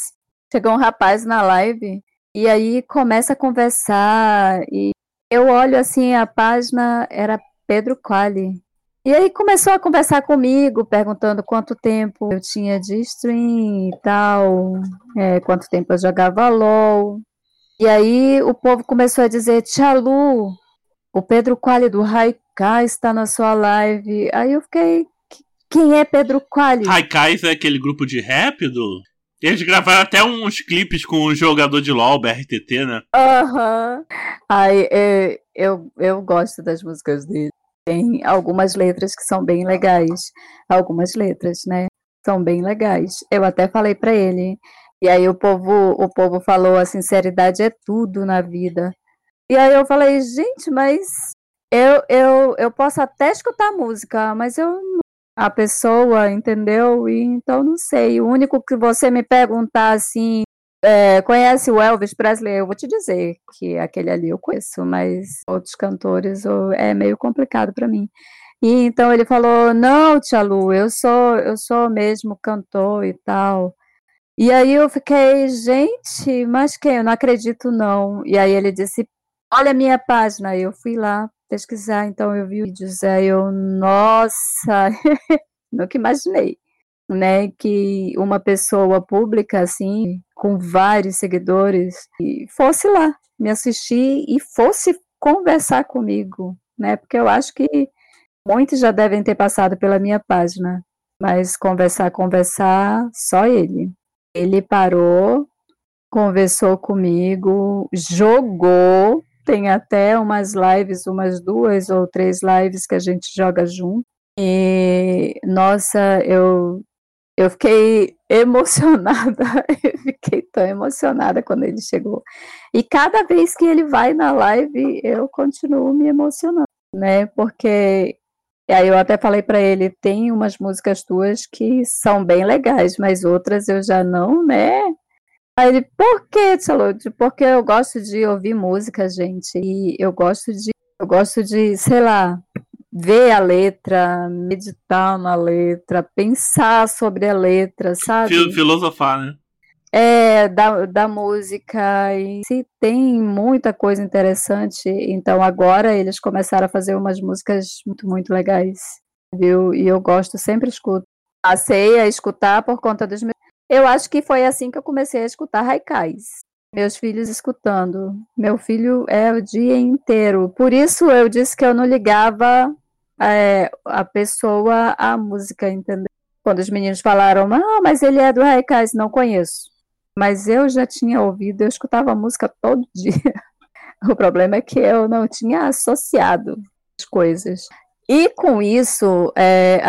chega um rapaz na live, e aí começa a conversar, e eu olho assim, a página era Pedro Quali. E aí começou a conversar comigo, perguntando quanto tempo eu tinha de stream e tal, é, quanto tempo eu jogava LOL. E aí o povo começou a dizer, Tia Lu, o Pedro Quali do Haikai está na sua live. Aí eu fiquei, quem é Pedro Quali? Haikai é aquele grupo de rap do... Eles gravaram até uns clipes com o jogador de LoL, BRTT, né? Aham. Uhum. Aí, é, eu, eu gosto das músicas dele tem algumas letras que são bem legais. Algumas letras, né? São bem legais. Eu até falei para ele. E aí o povo, o povo falou a sinceridade é tudo na vida. E aí eu falei, gente, mas eu, eu, eu posso até escutar música, mas eu a pessoa, entendeu? E então não sei. O único que você me perguntar assim, é, conhece o Elvis Presley? Eu vou te dizer que aquele ali eu conheço, mas outros cantores é meio complicado para mim. E então ele falou: "Não, Tia Lu, eu sou eu sou mesmo cantor e tal". E aí eu fiquei, gente, mas quem? Eu não acredito não. E aí ele disse: "Olha a minha página". Eu fui lá pesquisar, então eu vi vídeos, aí eu, nossa, nunca imaginei né, que uma pessoa pública assim, com vários seguidores, fosse lá me assistir e fosse conversar comigo, né? Porque eu acho que muitos já devem ter passado pela minha página, mas conversar, conversar, só ele. Ele parou, conversou comigo, jogou, tem até umas lives, umas duas ou três lives que a gente joga junto. E nossa, eu eu fiquei emocionada, eu fiquei tão emocionada quando ele chegou. E cada vez que ele vai na live, eu continuo me emocionando, né? Porque aí eu até falei para ele, tem umas músicas tuas que são bem legais, mas outras eu já não, né? Aí ele, por que, Tsalud? Porque eu gosto de ouvir música, gente, e eu gosto de, eu gosto de, sei lá, ver a letra, meditar na letra, pensar sobre a letra, sabe? Filosofar, né? É, da, da música, e se tem muita coisa interessante, então agora eles começaram a fazer umas músicas muito, muito legais, viu? E eu gosto, sempre escuto. Passei a escutar por conta dos meus. Eu acho que foi assim que eu comecei a escutar Raikais meus filhos escutando. Meu filho é o dia inteiro. Por isso eu disse que eu não ligava é, a pessoa à música, entendeu? Quando os meninos falaram, ah, mas ele é do Raikais, não conheço. Mas eu já tinha ouvido, eu escutava a música todo dia. O problema é que eu não tinha associado as coisas. E com isso, é,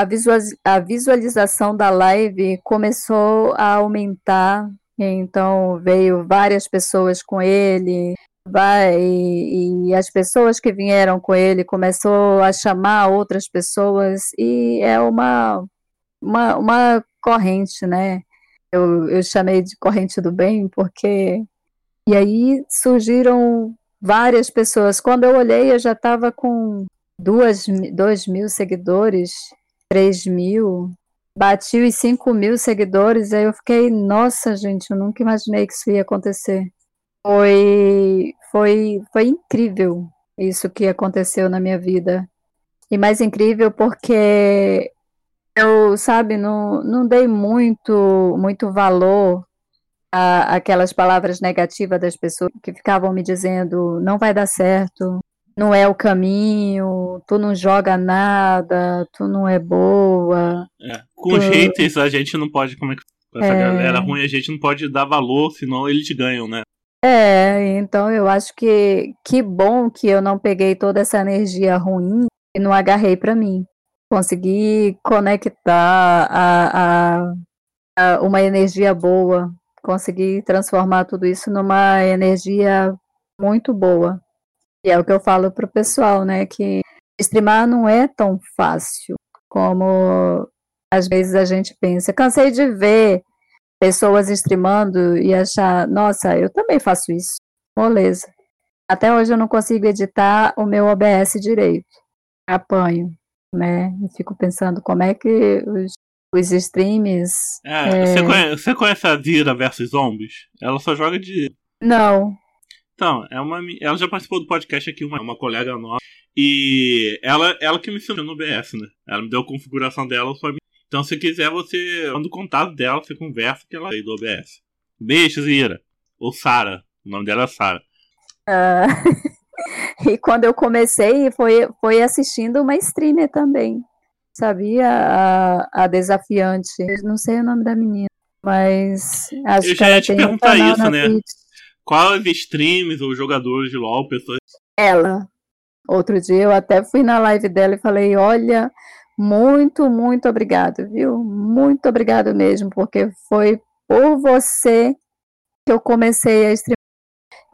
a, visualização da live começou a aumentar então veio várias pessoas com ele, vai, e, e, as pessoas que vieram com ele começou a chamar outras pessoas e é uma, uma, uma corrente, né? Eu, eu chamei de corrente do bem porque e aí surgiram várias pessoas. Quando eu olhei, eu já estava com duas, dois mil seguidores, três mil, bati os 5 mil seguidores, aí eu fiquei, nossa, gente, eu nunca imaginei que isso ia acontecer. Foi, foi, foi incrível isso que aconteceu na minha vida. E mais incrível porque eu, sabe, não, não dei muito, muito valor a, aquelas palavras negativas das pessoas que ficavam me dizendo não vai dar certo, não é o caminho, tu não joga nada, tu não é boa. É. Com tu... haters a gente não pode, como é que com essa é... galera ruim a gente não pode dar valor, senão eles ganham, né? É, então eu acho que que bom que eu não peguei toda essa energia ruim e não agarrei para mim. Consegui conectar a, a, a uma energia boa, consegui transformar tudo isso numa energia muito boa. E é o que eu falo pro pessoal, né? Que streamar não é tão fácil como às vezes a gente pensa. Cansei de ver pessoas streamando e achar, nossa, eu também faço isso. Moleza. Até hoje eu não consigo editar o meu OBS direito. Apanho, né? E fico pensando como é que os, os streams. É, é... Você, conhece, você conhece a Dira versus Zombies? Ela só joga de. Não. Então, é uma, ela já participou do podcast aqui, uma, uma colega nossa. E ela, ela que me ensinou no BS, né? Ela me deu a configuração dela só Então, se quiser, você manda o contato dela, você conversa que ela é do OBS. Beijo, Zira. Ou Sara. O nome dela é Sara. Uh, e quando eu comecei, foi, foi assistindo uma streamer também. Sabia? A, a desafiante. Não sei o nome da menina. Mas acho eu que ela tem um canal isso, né? Twitch. Quais streams ou jogadores de LoL, pessoas. Ela. Outro dia eu até fui na live dela e falei: olha, muito, muito obrigado, viu? Muito obrigado mesmo, porque foi por você que eu comecei a streamar.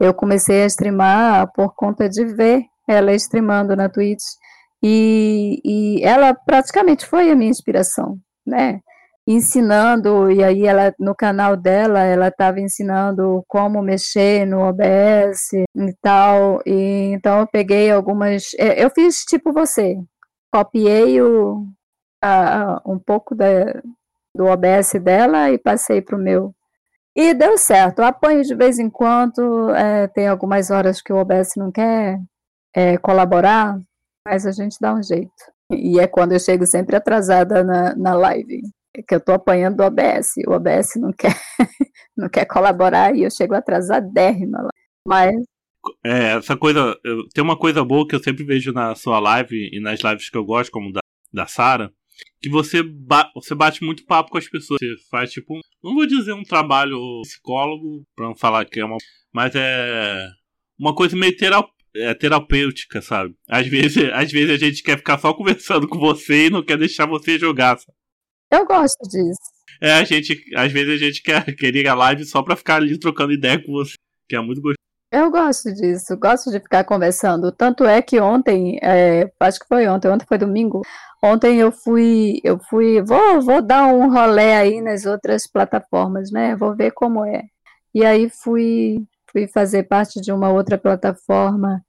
Eu comecei a streamar por conta de ver ela streamando na Twitch. E, e ela praticamente foi a minha inspiração, né? ensinando, e aí ela no canal dela, ela estava ensinando como mexer no OBS e tal, e então eu peguei algumas, é, eu fiz tipo você, copiei o, a, um pouco da, do OBS dela e passei para o meu. E deu certo, eu apanho de vez em quando, é, tem algumas horas que o OBS não quer é, colaborar, mas a gente dá um jeito. E é quando eu chego sempre atrasada na, na live que eu estou apanhando do OBS. O OBS não quer, não quer colaborar e eu chego atrasadérrima lá. Mas. É, essa coisa. Tem uma coisa boa que eu sempre vejo na sua live e nas lives que eu gosto, como da, da Sara, que você, ba você bate muito papo com as pessoas. Você faz tipo. Não vou dizer um trabalho psicólogo, pra não falar que é uma. Mas é. Uma coisa meio é, terapêutica, sabe? Às vezes, às vezes a gente quer ficar só conversando com você e não quer deixar você jogar, sabe? Eu gosto disso. É, a gente, às vezes a gente quer, quer ir a live só pra ficar ali trocando ideia com você, que é muito gostoso. Eu gosto disso, gosto de ficar conversando. Tanto é que ontem, é, acho que foi ontem, ontem foi domingo. Ontem eu fui, eu fui, vou, vou dar um rolé aí nas outras plataformas, né? Vou ver como é. E aí fui, fui fazer parte de uma outra plataforma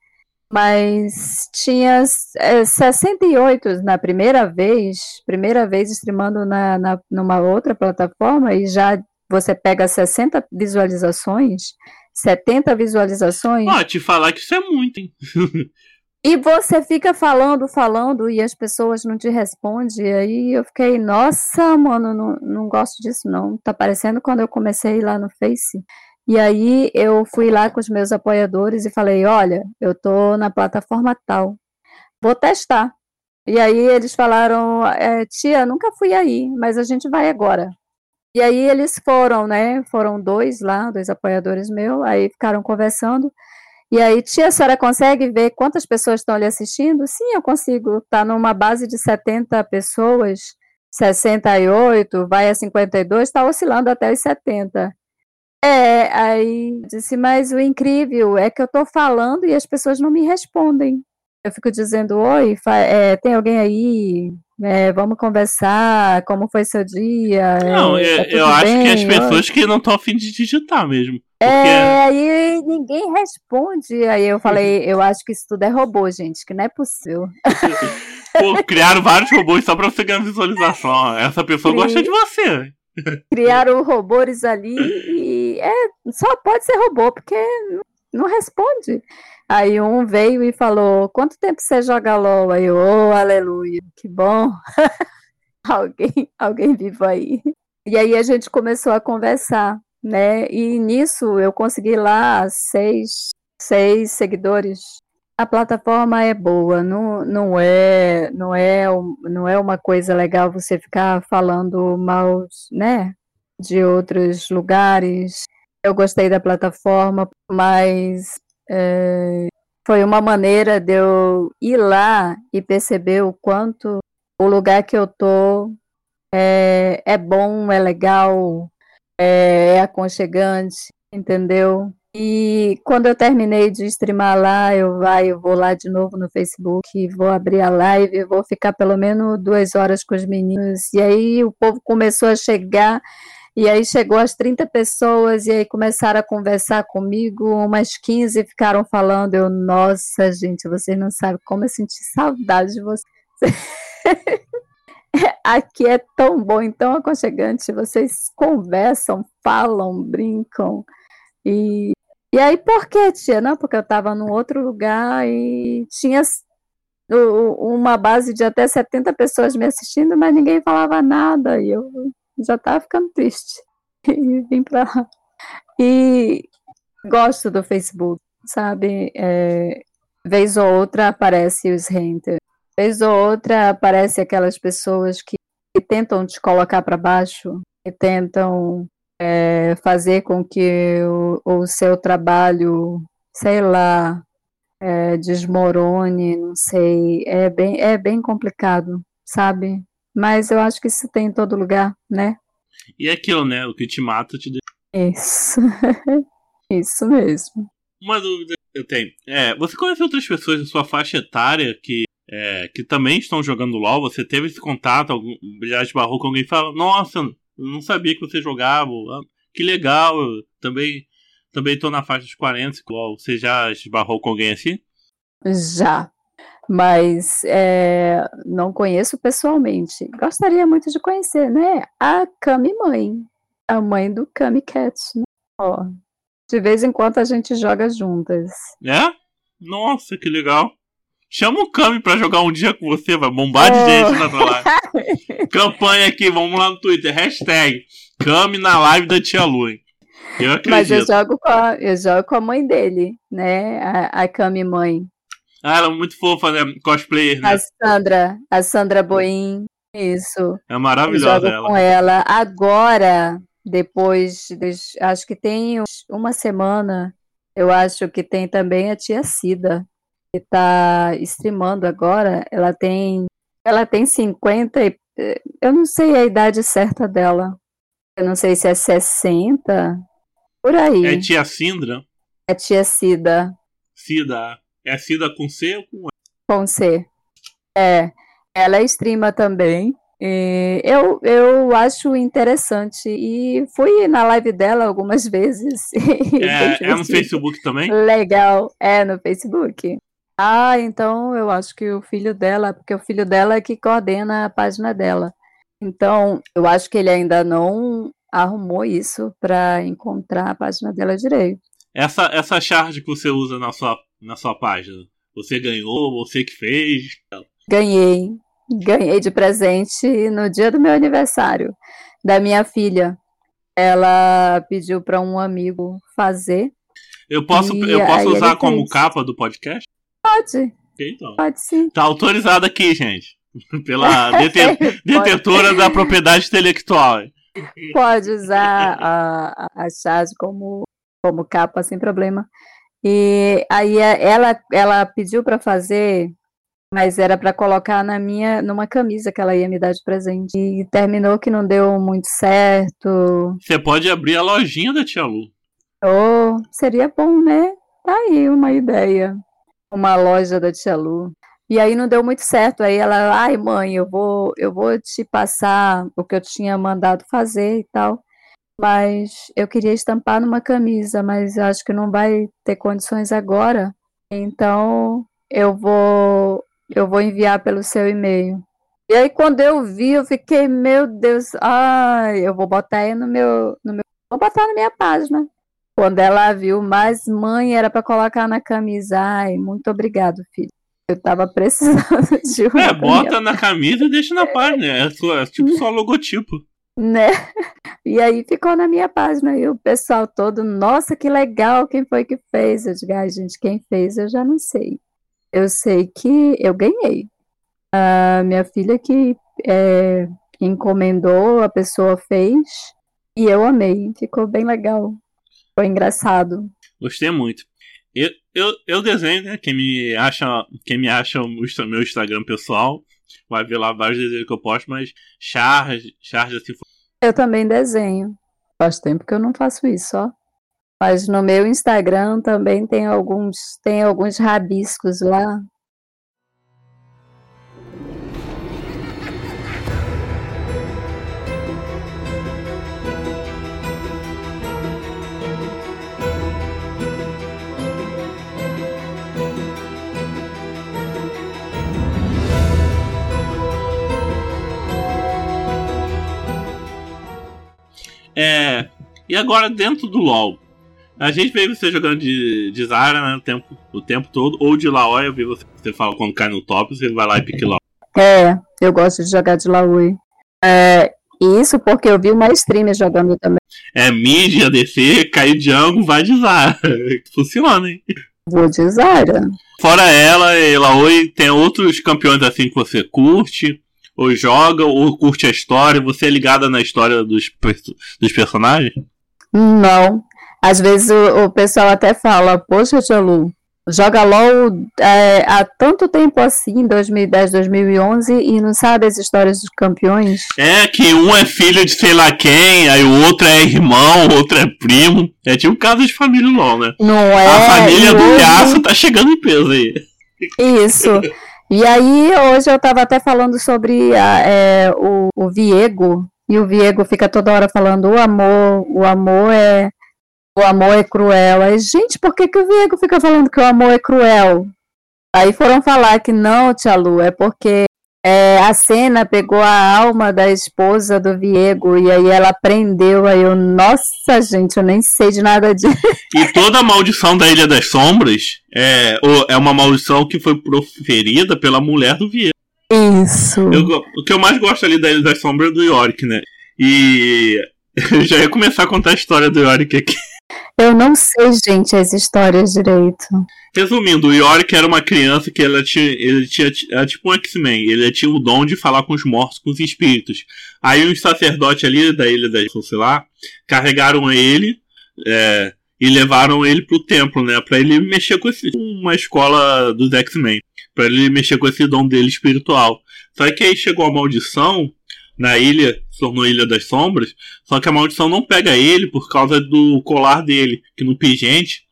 mas tinha é, 68 na primeira vez, primeira vez streamando na, na, numa outra plataforma e já você pega 60 visualizações, 70 visualizações. Ah, te falar que isso é muito, hein? E você fica falando, falando, e as pessoas não te respondem. Aí eu fiquei, nossa, mano, não, não gosto disso, não. Tá parecendo quando eu comecei lá no Face. E aí eu fui lá com os meus apoiadores e falei, olha, eu tô na plataforma tal, vou testar. E aí eles falaram, é, tia, nunca fui aí, mas a gente vai agora. E aí eles foram, né? Foram dois lá, dois apoiadores meus, aí ficaram conversando. E aí, tia, a senhora consegue ver quantas pessoas estão ali assistindo? Sim, eu consigo. Está numa base de 70 pessoas, 68, vai a 52, está oscilando até os 70. É, aí disse, mas o incrível é que eu estou falando e as pessoas não me respondem. Eu fico dizendo, oi, é, tem alguém aí? É, vamos conversar, como foi seu dia? Não, é, tá eu acho que as pessoas que não estão afim de digitar mesmo. É, aí ninguém responde. Aí eu falei, eu acho que isso tudo é robô, gente, que não é possível. Pô, criaram vários robôs só pra você ganhar visualização. Essa pessoa Cri... gosta de você. Criaram robôs ali e é, só pode ser robô, porque não responde. Aí um veio e falou: Quanto tempo você joga LOL? Aí eu, oh, aleluia, que bom. alguém, alguém vivo aí. E aí a gente começou a conversar né? E nisso eu consegui lá seis, seis seguidores. A plataforma é boa, não, não é não é não é uma coisa legal você ficar falando mal, né? De outros lugares. Eu gostei da plataforma, mas é, foi uma maneira de eu ir lá e perceber o quanto o lugar que eu tô é, é bom, é legal, é, é aconchegante, entendeu? E quando eu terminei de streamar lá, eu, vai, eu vou lá de novo no Facebook, vou abrir a live, vou ficar pelo menos duas horas com os meninos. E aí o povo começou a chegar, e aí chegou as 30 pessoas, e aí começaram a conversar comigo, umas 15 ficaram falando. Eu, nossa, gente, vocês não sabem como eu senti saudade de vocês. Aqui é tão bom, tão aconchegante. Vocês conversam, falam, brincam. E, e aí, por que, tia? Não, porque eu estava num outro lugar e tinha uma base de até 70 pessoas me assistindo, mas ninguém falava nada. E eu já estava ficando triste. E vim para lá. E gosto do Facebook, sabe? É, vez ou outra aparece os haters vez ou outra aparece aquelas pessoas que, que tentam te colocar para baixo, que tentam é, fazer com que o, o, seu trabalho, sei lá, é, desmorone, não sei, é bem, é bem complicado, sabe? Mas eu acho que isso tem em todo lugar, né? E é aquilo, né? O que te mata te deixa. Isso. isso mesmo. Uma dúvida que eu tenho. É, você conhece outras pessoas da sua faixa etária que é, que também estão jogando LOL, você teve esse contato, algum de barro com alguém fala, nossa, eu não sabia que você jogava, ah, que legal, eu também também tô na faixa dos 40, igual você já esbarrou com alguém assim? Já, mas é, não conheço pessoalmente. Gostaria muito de conhecer, né? A Kami Mãe, a mãe do Kami Cat, né? Ó, de vez em quando a gente joga juntas. É? Nossa, que legal. Chama o Kami pra jogar um dia com você, vai bombar de oh. gente na tua live. Campanha aqui, vamos lá no Twitter, hashtag Kami na live da tia Lu. Eu acredito. Mas eu jogo com a, eu jogo com a mãe dele, né? A, a Kami mãe. Ah, ela é muito fofa, né? Cosplayer, né? A Sandra, a Sandra Boim, isso. É maravilhosa ela. com ela. Agora, depois, acho que tem uma semana, eu acho que tem também a tia Cida que está streamando agora, ela tem ela tem 50 e, eu não sei a idade certa dela. Eu não sei se é 60, por aí. É tia Cindra? É tia Cida. Cida. É Cida com C ou com E? Com C. É. Ela streama também. eu, eu acho interessante. E fui na live dela algumas vezes. É, é no Facebook também? Legal. É no Facebook. Ah, então eu acho que o filho dela, porque o filho dela é que coordena a página dela. Então, eu acho que ele ainda não arrumou isso para encontrar a página dela direito. Essa, essa charge que você usa na sua, na sua página, você ganhou, você que fez? Ganhei. Ganhei de presente no dia do meu aniversário, da minha filha. Ela pediu para um amigo fazer. Eu posso, eu posso usar como fez. capa do podcast? Pode. Então. Pode sim. Tá autorizado aqui, gente. Pela deten detentora da propriedade intelectual. Pode usar a, a charge como, como capa sem problema. E aí ela, ela pediu para fazer, mas era para colocar na minha, numa camisa que ela ia me dar de presente. E terminou que não deu muito certo. Você pode abrir a lojinha da Tia Lu. Oh, seria bom, né? Tá aí uma ideia. Uma loja da Tia Lu. E aí não deu muito certo. Aí ela, ai mãe, eu vou, eu vou te passar o que eu tinha mandado fazer e tal. Mas eu queria estampar numa camisa, mas acho que não vai ter condições agora. Então eu vou, eu vou enviar pelo seu e-mail. E aí quando eu vi, eu fiquei, meu Deus, ai, eu vou botar aí no meu, no meu, vou botar na minha página. Quando ela viu, mas mãe era para colocar na camisa. Ai, muito obrigado, filho. Eu tava precisando de uma. É, bota na camisa e deixa na página. É, é tipo só logotipo. Né? E aí ficou na minha página. E o pessoal todo, nossa, que legal, quem foi que fez? Eu digo, ai, gente, quem fez eu já não sei. Eu sei que eu ganhei. A minha filha que é, encomendou, a pessoa fez. E eu amei. Ficou bem legal. Foi engraçado. Gostei muito. Eu, eu, eu desenho, né? Quem me acha, quem me acha o meu Instagram pessoal vai ver lá vários desenhos que eu posto, mas charge, charge assim. Eu também desenho. Faz tempo que eu não faço isso, ó. Mas no meu Instagram também tem alguns, tem alguns rabiscos lá. É, e agora dentro do LoL. A gente vê você jogando de, de Zara né, o, tempo, o tempo todo, ou de Laoi, eu vi você, você fala quando cai no top, você vai lá e pique Laoi. É, eu gosto de jogar de Laoi. É, isso porque eu vi uma streamer jogando também. É, mid, ADC, cair de ângulo, vai de Zara. Funciona, hein? Vou de Zara. Fora ela, Laoi, tem outros campeões assim que você curte? Ou joga, ou curte a história? Você é ligada na história dos, dos personagens? Não. Às vezes o, o pessoal até fala, poxa, Lu, joga LOL é, há tanto tempo assim, 2010, 2011, e não sabe as histórias dos campeões? É, que um é filho de sei lá quem, aí o outro é irmão, o outro é primo. É tipo caso de família LOL, né? Não é? A família do hoje... tá chegando em peso aí. Isso. E aí, hoje eu estava até falando sobre a, é, o, o Viego, e o Viego fica toda hora falando o amor, o amor é o amor é cruel. Aí, gente, por que, que o Viego fica falando que o amor é cruel? Aí foram falar que não, Tia Lu, é porque é, a cena pegou a alma da esposa do Viego e aí ela prendeu. Aí eu, nossa, gente, eu nem sei de nada disso. E toda a maldição da Ilha das Sombras é, é uma maldição que foi proferida pela mulher do Viego. Isso. Eu, o que eu mais gosto ali da Ilha das Sombras é do Yorick, né? E eu já ia começar a contar a história do Yorick aqui. Eu não sei, gente, as histórias direito. Resumindo, o Yorick era uma criança que ela tinha, ele tinha, era tipo um X-Men, ele tinha o dom de falar com os mortos, com os espíritos. Aí os sacerdotes ali da ilha da sei lá, carregaram ele é, e levaram ele pro templo, né, para ele mexer com esse, uma escola dos X-Men, para ele mexer com esse dom dele espiritual. Só que aí chegou a maldição na ilha, tornou Ilha das Sombras, só que a maldição não pega ele por causa do colar dele, que no pingente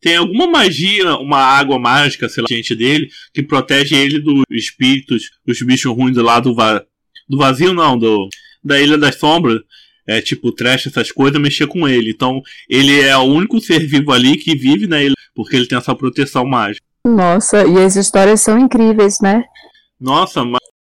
tem alguma magia, uma água mágica, sei lá, gente dele, que protege ele dos espíritos, dos bichos ruins do lado va do vazio, não, do da Ilha das Sombras. É tipo trash, essas coisas, mexer com ele. Então, ele é o único ser vivo ali que vive na ilha, porque ele tem essa proteção mágica. Nossa, e as histórias são incríveis, né? Nossa.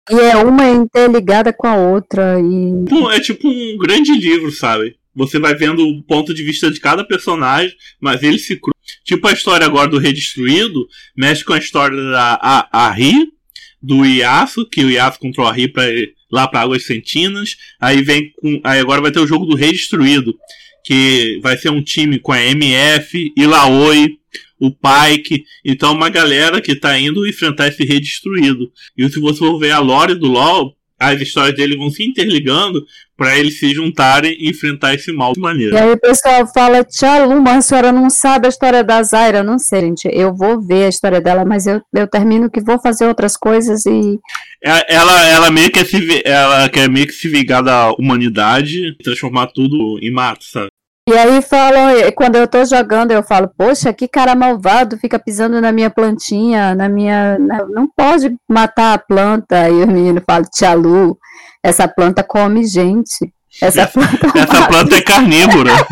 E é uma interligada com a outra. E... É tipo um grande livro, sabe? Você vai vendo o ponto de vista de cada personagem, mas ele se cru. Tipo a história agora do Redistruído, mexe com a história da a, a Ri, do Iaço, que o Iaço controla a Ri pra, lá para Águas Sentinas. Aí vem com. Aí agora vai ter o jogo do Redistruído, que vai ser um time com a MF, Ilaoi, o Pike. Então, uma galera que tá indo enfrentar esse Redistruído. E se você for ver a lore do LoL, as histórias dele vão se interligando para eles se juntarem e enfrentar esse mal de maneira. E aí o pessoal fala, Tia Luma, a senhora não sabe a história da Zaira. Não sei, gente, eu vou ver a história dela, mas eu, eu termino que vou fazer outras coisas e... É, ela, ela meio que se, ela quer meio que se vingar da humanidade, transformar tudo em mato, sabe? E aí falam, quando eu tô jogando, eu falo, poxa, que cara malvado, fica pisando na minha plantinha, na minha. Não pode matar a planta. E o menino fala, tia Lu, essa planta come gente. Essa planta, essa planta é carnívora.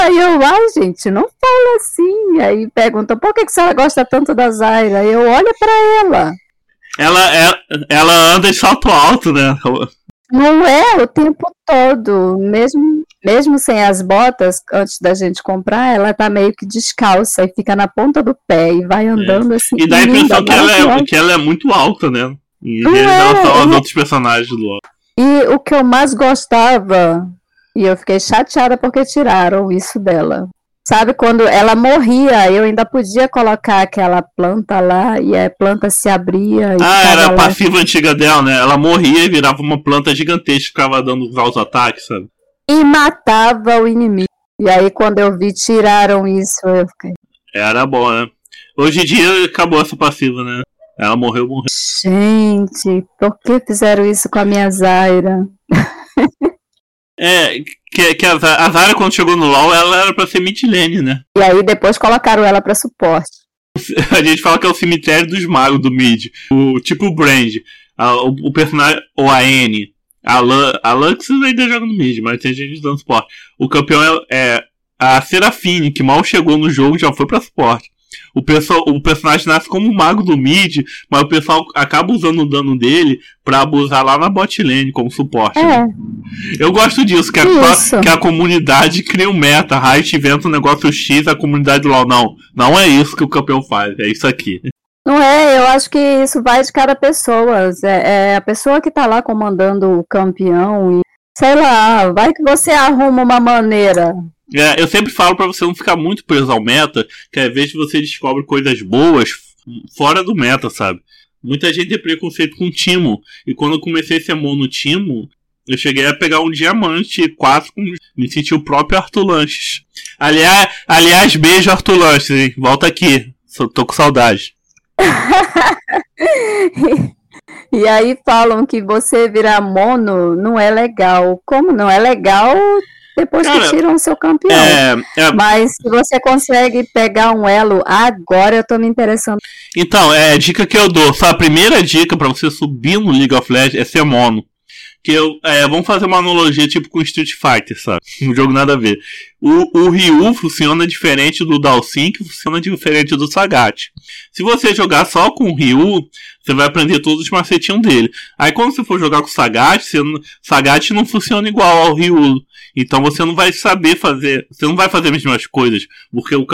aí eu, ai, gente, não fala assim. Aí pergunta, por que, que a senhora gosta tanto da Zaira? Eu olho para ela. Ela, ela, ela anda em salto alto, né? Não é o tempo todo, mesmo mesmo sem as botas, antes da gente comprar, ela tá meio que descalça e fica na ponta do pé e vai é. andando é. assim. E dá a impressão que ela, é, que ela é muito alta, né? Em relação aos outros personagens do LoL. E o que eu mais gostava, e eu fiquei chateada porque tiraram isso dela. Sabe, quando ela morria, eu ainda podia colocar aquela planta lá e a planta se abria. ah, era a passiva antiga dela, né? Ela morria e virava uma planta gigantesca, ficava dando os ataques, sabe? E matava o inimigo. E aí, quando eu vi, tiraram isso, eu fiquei. Era bom, né? Hoje em dia acabou essa passiva, né? Ela morreu, morreu. Gente, por que fizeram isso com a minha Zaira? é, que, que a, a Zaira, quando chegou no LoL, ela era pra ser midlane, né? E aí depois colocaram ela pra suporte. A gente fala que é o cemitério dos magos do mid. O tipo o Brand. A, o, o personagem, ou a N, a, a Lux ainda joga no mid, mas tem gente dando suporte. O campeão é, é a Serafine, que mal chegou no jogo já foi pra suporte. O, pessoal, o personagem nasce como um mago do mid, mas o pessoal acaba usando o dano dele pra abusar lá na bot lane como suporte. É. Né? Eu gosto disso, que a, que a comunidade cria um meta. Riot inventa um negócio X, a comunidade lá, não. Não é isso que o campeão faz, é isso aqui. Não é, eu acho que isso vai de cada pessoa. É, é a pessoa que está lá comandando o campeão e sei lá, vai que você arruma uma maneira. É, eu sempre falo para você não ficar muito preso ao meta, que às vezes você descobre coisas boas fora do meta, sabe? Muita gente tem preconceito com o Timo. E quando eu comecei a ser mono Timo, eu cheguei a pegar um diamante 4 com. Me senti o próprio Arthur Lanches. Aliás, aliás, beijo Arthur Lanches, hein? Volta aqui. Tô com saudade. E aí falam que você virar mono não é legal. Como não é legal depois Cara, que tiram o seu campeão? É, é... Mas se você consegue pegar um elo, agora eu tô me interessando. Então, é a dica que eu dou. Só a primeira dica para você subir no League of Legends é ser mono que eu, é, vamos fazer uma analogia tipo com Street Fighter, sabe? Um jogo nada a ver. O, o Ryu funciona diferente do Dalsin, que funciona diferente do Sagat. Se você jogar só com o Ryu, você vai aprender todos os macetinhos dele. Aí quando você for jogar com o Sagat, você, Sagat não funciona igual ao Ryu. Então você não vai saber fazer, você não vai fazer as mesmas coisas, porque o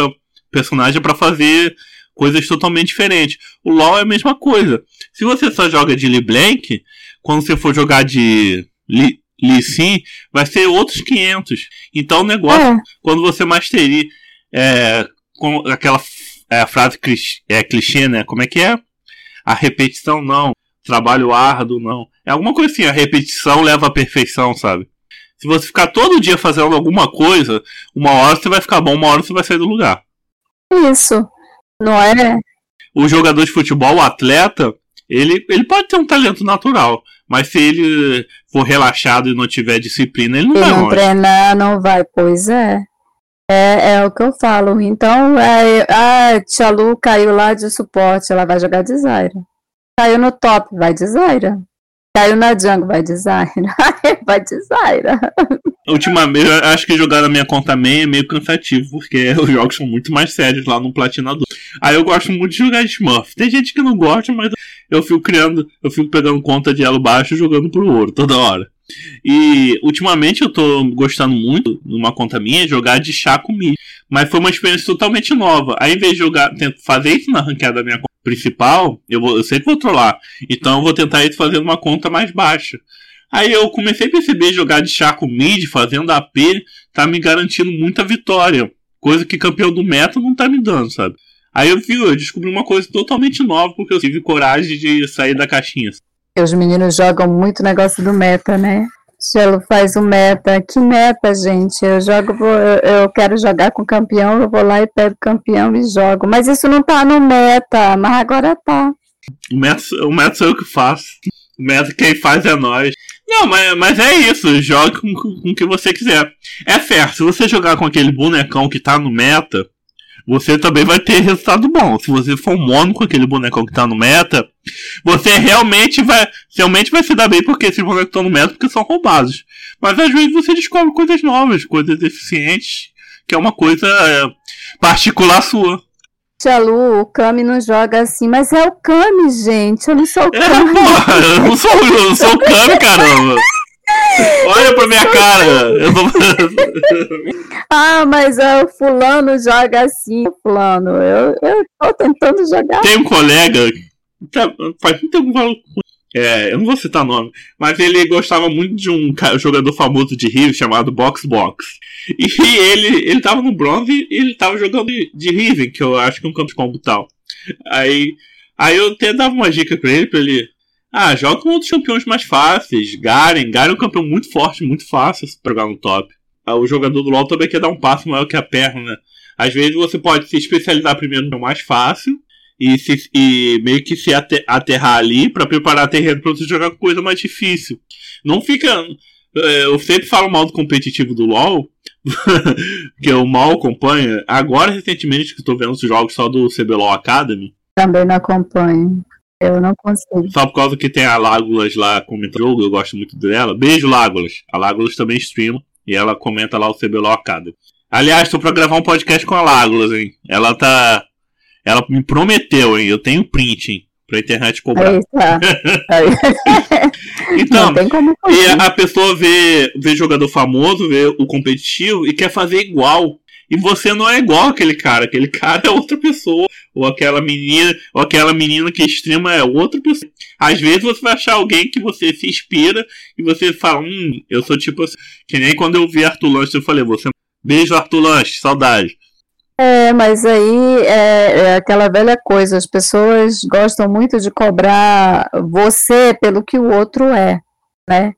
personagem é para fazer coisas totalmente diferentes. O LoL é a mesma coisa. Se você só joga de LeBlanc, quando você for jogar de Lee, Lee Sin, vai ser outros 500. Então o negócio, é. quando você masterir é, com aquela é, frase é, clichê, né? Como é que é? A repetição não, trabalho árduo não. É alguma coisa assim, a repetição leva à perfeição, sabe? Se você ficar todo dia fazendo alguma coisa, uma hora você vai ficar bom, uma hora você vai sair do lugar. Isso. Não é? O jogador de futebol, o atleta, ele, ele pode ter um talento natural, mas se ele for relaxado e não tiver disciplina, ele não vai não treinar, não vai, pois é. É, é o que eu falo. Então, é, a Tia Lu caiu lá de suporte, ela vai jogar de Zaira. Caiu no top, vai de Zaira. Caiu na jungle, vai designer. vai designer. Ultimamente, eu acho que jogar na minha conta main é meio cansativo, porque os jogos são muito mais sérios lá no Platinador. Aí eu gosto muito de jogar Smurf. Tem gente que não gosta, mas eu fico criando, eu fico pegando conta de elo baixo e jogando pro ouro toda hora. E ultimamente eu tô gostando muito, numa conta minha, jogar de chá comigo. Mas foi uma experiência totalmente nova. Aí, em vez de jogar, fazer isso na ranqueada da minha conta principal, eu, vou, eu sei que vou trollar. Então eu vou tentar isso fazendo uma conta mais baixa. Aí eu comecei a perceber jogar de chá com mid, fazendo AP, tá me garantindo muita vitória. Coisa que campeão do meta não tá me dando, sabe? Aí eu, vi, eu descobri uma coisa totalmente nova, porque eu tive coragem de sair da caixinha. Os meninos jogam muito negócio do meta, né? Chelo faz o meta. Que meta, gente? Eu jogo, eu quero jogar com campeão, eu vou lá e pego campeão e jogo. Mas isso não tá no meta, mas agora tá. O meta, o meta sou eu que faço. O meta quem faz é nós. Não, mas, mas é isso. Jogue com, com o que você quiser. É certo, se você jogar com aquele bonecão que tá no meta, você também vai ter resultado bom. Se você for um mono com aquele bonecão que tá no meta, você realmente vai, realmente vai se dar bem porque esses bonecos estão no meta porque são roubados. Mas às vezes você descobre coisas novas, coisas eficientes, que é uma coisa é, particular sua. Tia Lu, o Kami não joga assim, mas é o Kami, gente. Eu não sou o é, Kami. É, porra, eu não sou, eu não sou o Kami, caramba. Olha pra minha cara! Tô... ah, mas o fulano joga assim, fulano. Eu, eu tô tentando jogar. Tem um colega. Tá, faz muito tempo que é, eu não vou citar nome, mas ele gostava muito de um jogador famoso de Rio chamado Box Box. E ele, ele tava no bronze e ele tava jogando de, de Riven, que eu acho que é um campo de combo tal. Aí, aí eu até dava uma dica pra ele, pra ele ah, joga com outros campeões mais fáceis. Garen. Garen é um campeão muito forte, muito fácil pra jogar no top. Ah, o jogador do LoL também quer dar um passo maior que a perna, né? Às vezes você pode se especializar primeiro no mais fácil e, se, e meio que se aterrar ali para preparar terreno para você jogar coisa mais difícil. Não fica. É, eu sempre falo mal do competitivo do LoL, que eu mal acompanho. Agora, recentemente, que estou vendo os jogos só do CBLOL Academy. Também não acompanho. Eu não consigo. Só por causa que tem a Lágulas lá comentando jogo, eu gosto muito dela. Beijo, Lágulas. A Lágulas também streama e ela comenta lá o CBLO Academy. Aliás, tô pra gravar um podcast com a Lágulas, hein? Ela tá. Ela me prometeu, hein? Eu tenho print, hein? Pra internet cobrar. Aí tá. então, e a pessoa vê, vê jogador famoso, vê o competitivo e quer fazer igual. E você não é igual aquele cara. Aquele cara é outra pessoa. Ou aquela menina, ou aquela menina que extrema é outra pessoa. Às vezes você vai achar alguém que você se inspira e você fala, hum, eu sou tipo assim. Que nem quando eu vi Arthur Lanche, eu falei, você. Beijo, Arthur Lanche, saudade. É, mas aí é, é, aquela velha coisa, as pessoas gostam muito de cobrar você pelo que o outro é, né?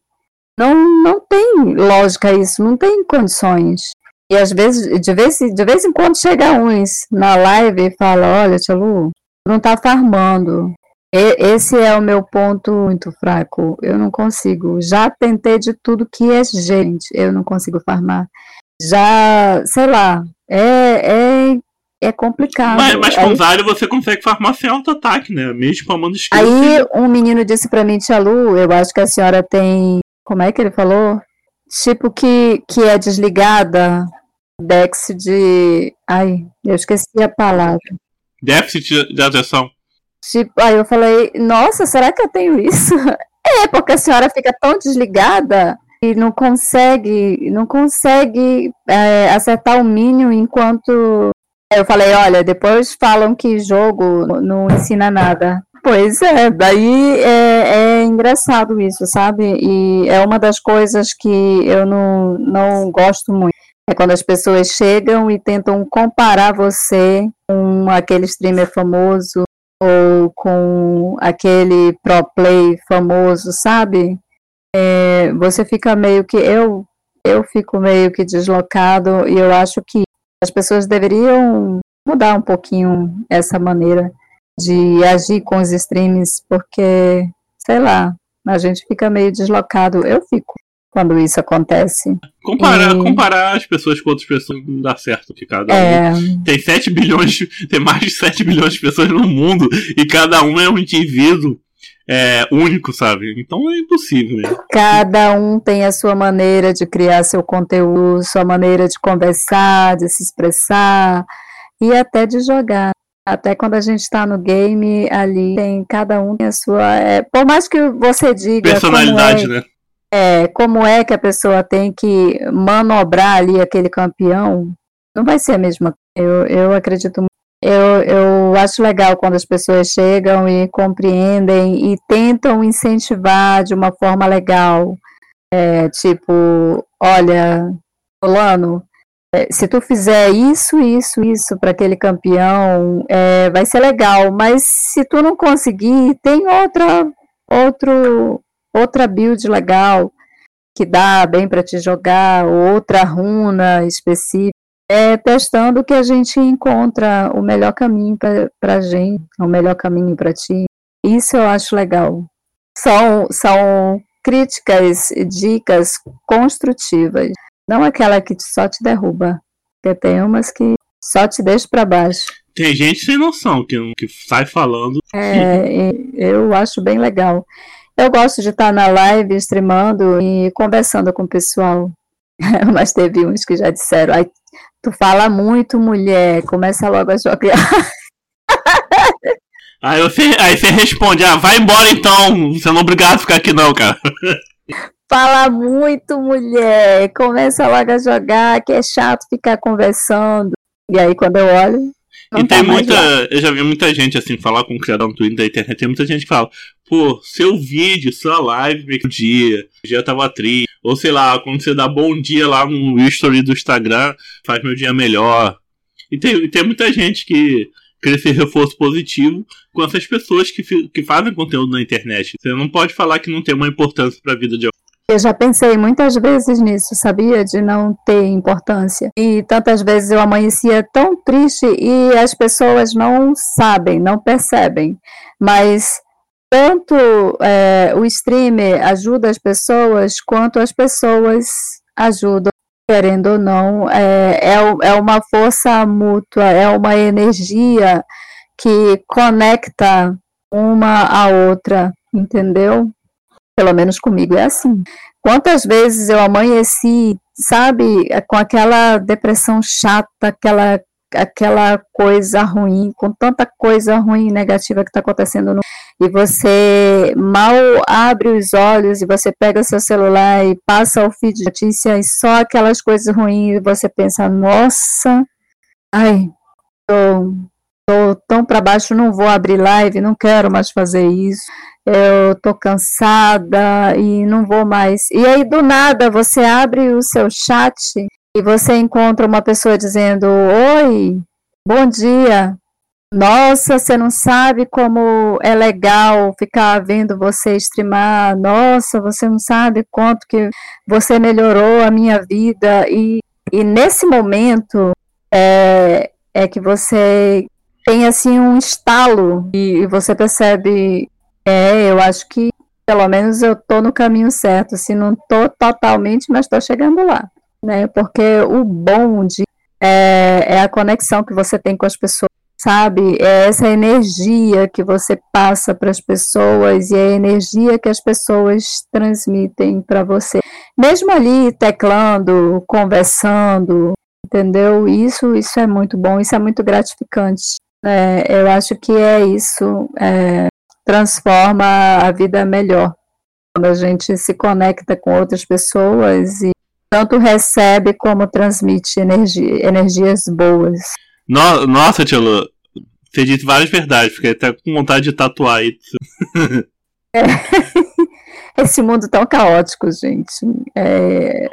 Não, não tem lógica isso, não tem condições. E às vezes, de vez, de vez em quando chega uns na live e fala, olha, Tia Lu, não tá farmando. E, esse é o meu ponto muito fraco. Eu não consigo. Já tentei de tudo que é gente. Eu não consigo farmar. Já, sei lá, é, é, é complicado. Mas, mas com Aí, você consegue farmar sem auto-ataque, né? Mesmo com a mão esquerda. Aí um menino disse pra mim, Tia Lu, eu acho que a senhora tem. Como é que ele falou? Tipo que, que é desligada, déficit de. Ai, eu esqueci a palavra. Déficit de atenção. Tipo, aí eu falei, nossa, será que eu tenho isso? É, porque a senhora fica tão desligada e não consegue, não consegue é, acertar o mínimo enquanto. Eu falei, olha, depois falam que jogo não ensina nada. Pois é, daí é, é, engraçado isso, sabe? E é uma das coisas que eu não, não gosto muito. É quando as pessoas chegam e tentam comparar você com aquele streamer famoso ou com aquele pro play famoso, sabe? É, você fica meio que. Eu, eu fico meio que deslocado e eu acho que as pessoas deveriam mudar um pouquinho essa maneira de agir com os streams, porque, sei lá, a gente fica meio deslocado. Eu fico quando isso acontece. Comparar, e... comparar as pessoas com outras pessoas não dá certo, que cada é... um tem 7 bilhões, tem mais de 7 bilhões de pessoas no mundo e cada um é um indivíduo. é, único, sabe? Então é impossível. Né? Cada um tem a sua maneira de criar seu conteúdo, sua maneira de conversar, de se expressar e até de jogar. Até quando a gente está no game, ali tem cada um tem a sua. É, por mais que você diga. Personalidade, é, né? É, como é que a pessoa tem que manobrar ali aquele campeão, não vai ser a mesma. Eu, eu acredito muito eu, eu acho legal quando as pessoas chegam e compreendem e tentam incentivar de uma forma legal. É, tipo, olha, fulano, é, se tu fizer isso, isso, isso para aquele campeão, é, vai ser legal. Mas se tu não conseguir, tem outra, outro, outra build legal que dá bem para te jogar, outra runa específica é testando que a gente encontra o melhor caminho para a gente, o melhor caminho para ti. Isso eu acho legal. São, são críticas, dicas construtivas, não aquela que só te derruba, porque tem umas que só te deixa para baixo. Tem gente sem noção que, que sai falando. É, eu acho bem legal. Eu gosto de estar na live streamando e conversando com o pessoal. Mas teve uns que já disseram, ai, Tu fala muito, mulher. Começa logo a jogar. Aí você, aí você responde, ah, vai embora então. Você não é obrigado a ficar aqui não, cara. Fala muito, mulher. Começa logo a jogar, que é chato ficar conversando. E aí quando eu olho. e tá tem muita. Lá. Eu já vi muita gente assim falar com o criador no Twitter da internet. Tem muita gente que fala, pô, seu vídeo, sua live, meio dia, o dia tava triste. Ou sei lá, quando você dá bom dia lá no history do Instagram, faz meu dia melhor. E tem, tem muita gente que cria esse reforço positivo com essas pessoas que, que fazem conteúdo na internet. Você não pode falar que não tem uma importância para a vida de alguém. Eu já pensei muitas vezes nisso, sabia? De não ter importância. E tantas vezes eu amanhecia tão triste e as pessoas não sabem, não percebem. Mas tanto é, o streamer ajuda as pessoas, quanto as pessoas ajudam, querendo ou não. É, é, é uma força mútua, é uma energia que conecta uma à outra, entendeu? Pelo menos comigo é assim. Quantas vezes eu amanheci, sabe, com aquela depressão chata, aquela aquela coisa ruim, com tanta coisa ruim e negativa que está acontecendo no e você mal abre os olhos e você pega seu celular e passa o feed de notícia e só aquelas coisas ruins e você pensa, nossa, ai, tô, tô tão para baixo, não vou abrir live, não quero mais fazer isso, eu tô cansada e não vou mais. E aí do nada você abre o seu chat e você encontra uma pessoa dizendo: Oi, bom dia. Nossa, você não sabe como é legal ficar vendo você streamar. Nossa, você não sabe quanto que você melhorou a minha vida. E, e nesse momento é, é que você tem assim um estalo e, e você percebe, é, eu acho que pelo menos eu tô no caminho certo. Se não tô totalmente, mas tô chegando lá né? Porque o bom de é, é a conexão que você tem com as pessoas, sabe? É essa energia que você passa para as pessoas e é a energia que as pessoas transmitem para você. Mesmo ali teclando, conversando, entendeu? Isso, isso é muito bom, isso é muito gratificante. É, eu acho que é isso, é, transforma a vida melhor. Quando a gente se conecta com outras pessoas e tanto recebe como transmite energia, energias boas. No, nossa, Tia Lu, você disse várias verdades, fiquei até com vontade de tatuar isso. É. Esse mundo tão caótico, gente. É,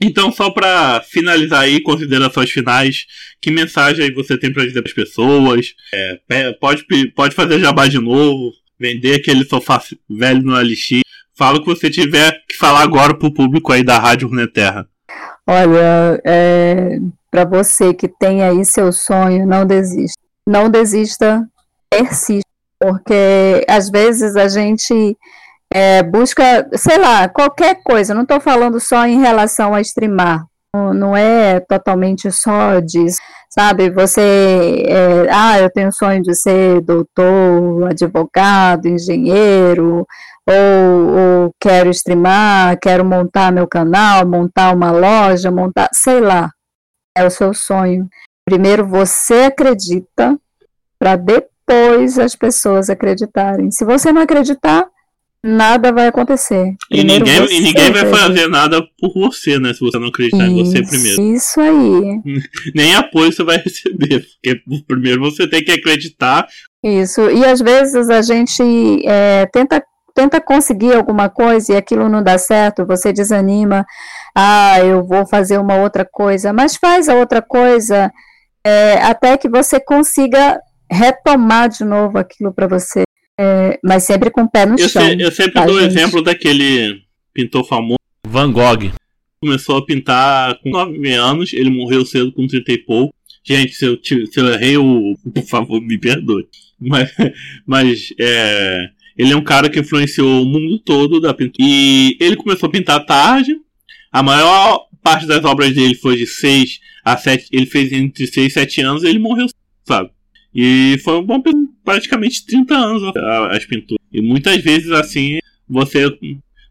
Então, só para finalizar aí, considerações finais, que mensagem você tem para dizer para as pessoas? É, pode, pode fazer jabá de novo, vender aquele sofá velho no LX. Fala o que você tiver que falar agora pro público aí da Rádio Runeterra. Olha, é, para você que tem aí seu sonho, não desista. Não desista, persista. Porque às vezes a gente é, busca, sei lá, qualquer coisa, não estou falando só em relação a streamar, não é totalmente só disso, sabe? Você, é, ah, eu tenho sonho de ser doutor, advogado, engenheiro, ou, ou quero streamar, quero montar meu canal, montar uma loja, montar, sei lá, é o seu sonho. Primeiro você acredita, para depois as pessoas acreditarem. Se você não acreditar, nada vai acontecer. E ninguém, e ninguém vai fazer nada por você, né? Se você não acreditar isso, em você primeiro. Isso aí. Nem apoio você vai receber, porque primeiro você tem que acreditar. Isso, e às vezes a gente é, tenta, tenta conseguir alguma coisa e aquilo não dá certo, você desanima, ah, eu vou fazer uma outra coisa, mas faz a outra coisa é, até que você consiga retomar de novo aquilo para você é, mas sempre com o pé no eu chão. eu sempre tá, dou o exemplo daquele pintor famoso, Van Gogh. Começou a pintar com 9 anos, ele morreu cedo com 30 e pouco. Gente, se eu, se eu errei, o, por favor, me perdoe. Mas, mas é, ele é um cara que influenciou o mundo todo da pintura. E ele começou a pintar tarde. A maior parte das obras dele foi de 6 a 7. Ele fez entre 6 e 7 anos e ele morreu, sabe? E foi um bom praticamente 30 anos as pinturas. E muitas vezes assim, você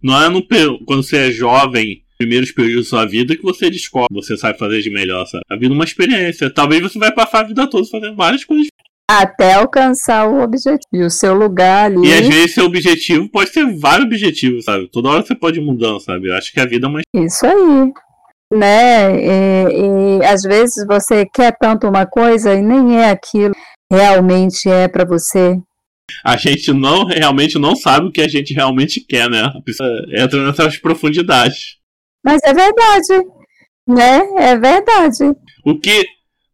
não é no quando você é jovem, primeiros períodos da sua vida que você descobre, você sabe fazer de melhor, sabe? A vida é uma experiência. Talvez você vai passar a vida toda fazendo várias coisas até alcançar o objetivo. E o seu lugar ali. E às vezes seu objetivo pode ser vários objetivos, sabe? Toda hora você pode ir mudando, sabe? Eu acho que a vida é uma. Isso aí né? E, e, às vezes você quer tanto uma coisa e nem é aquilo realmente é para você. A gente não realmente não sabe o que a gente realmente quer, né? A pessoa entra nessas profundidades. Mas é verdade, né? É verdade. O que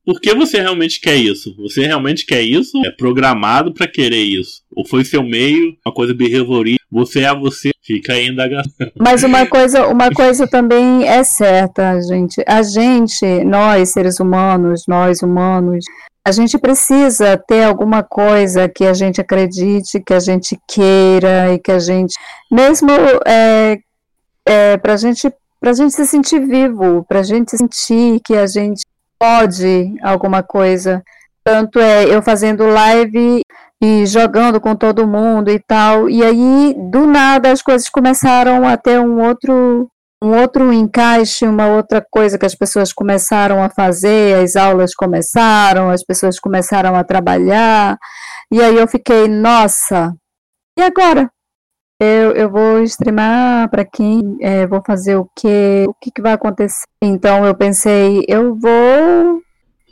por que você realmente quer isso? Você realmente quer isso? É programado para querer isso? Ou foi seu meio, uma coisa behaviorista? Você é você, fica aí indagação. Mas uma coisa, uma coisa também é certa, gente. A gente, nós seres humanos, nós humanos, a gente precisa ter alguma coisa que a gente acredite, que a gente queira e que a gente, mesmo é, é, para gente, a gente se sentir vivo, para a gente sentir que a gente pode alguma coisa. Tanto é eu fazendo live e jogando com todo mundo e tal. E aí, do nada, as coisas começaram a ter um outro, um outro encaixe, uma outra coisa que as pessoas começaram a fazer, as aulas começaram, as pessoas começaram a trabalhar. E aí eu fiquei, nossa, e agora? Eu, eu vou streamar para quem? É, vou fazer o quê? O que, que vai acontecer? Então eu pensei, eu vou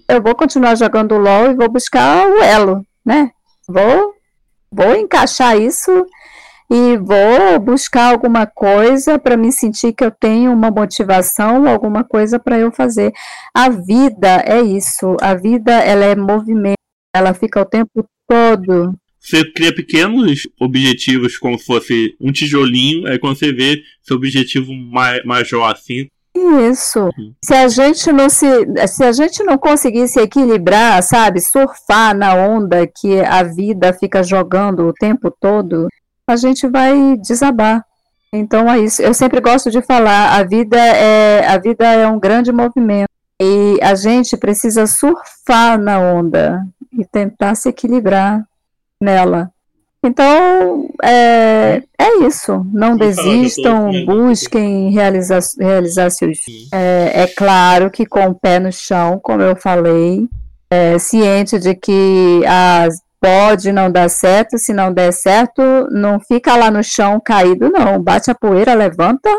eu vou continuar jogando LOL e vou buscar o elo, né? Vou, vou encaixar isso e vou buscar alguma coisa para me sentir que eu tenho uma motivação, alguma coisa para eu fazer. A vida é isso, a vida ela é movimento, ela fica o tempo todo você cria pequenos objetivos como se fosse um tijolinho, aí quando você vê seu objetivo major assim. Isso. Uhum. Se a gente não se, se a gente não conseguir se equilibrar, sabe, surfar na onda que a vida fica jogando o tempo todo, a gente vai desabar. Então é isso. Eu sempre gosto de falar, a vida é a vida é um grande movimento e a gente precisa surfar na onda e tentar se equilibrar nela. Então, é, é isso. Não desistam, busquem realizar, realizar seus. É, é claro que com o pé no chão, como eu falei, é, ciente de que ah, pode não dar certo, se não der certo, não fica lá no chão caído, não. Bate a poeira, levanta.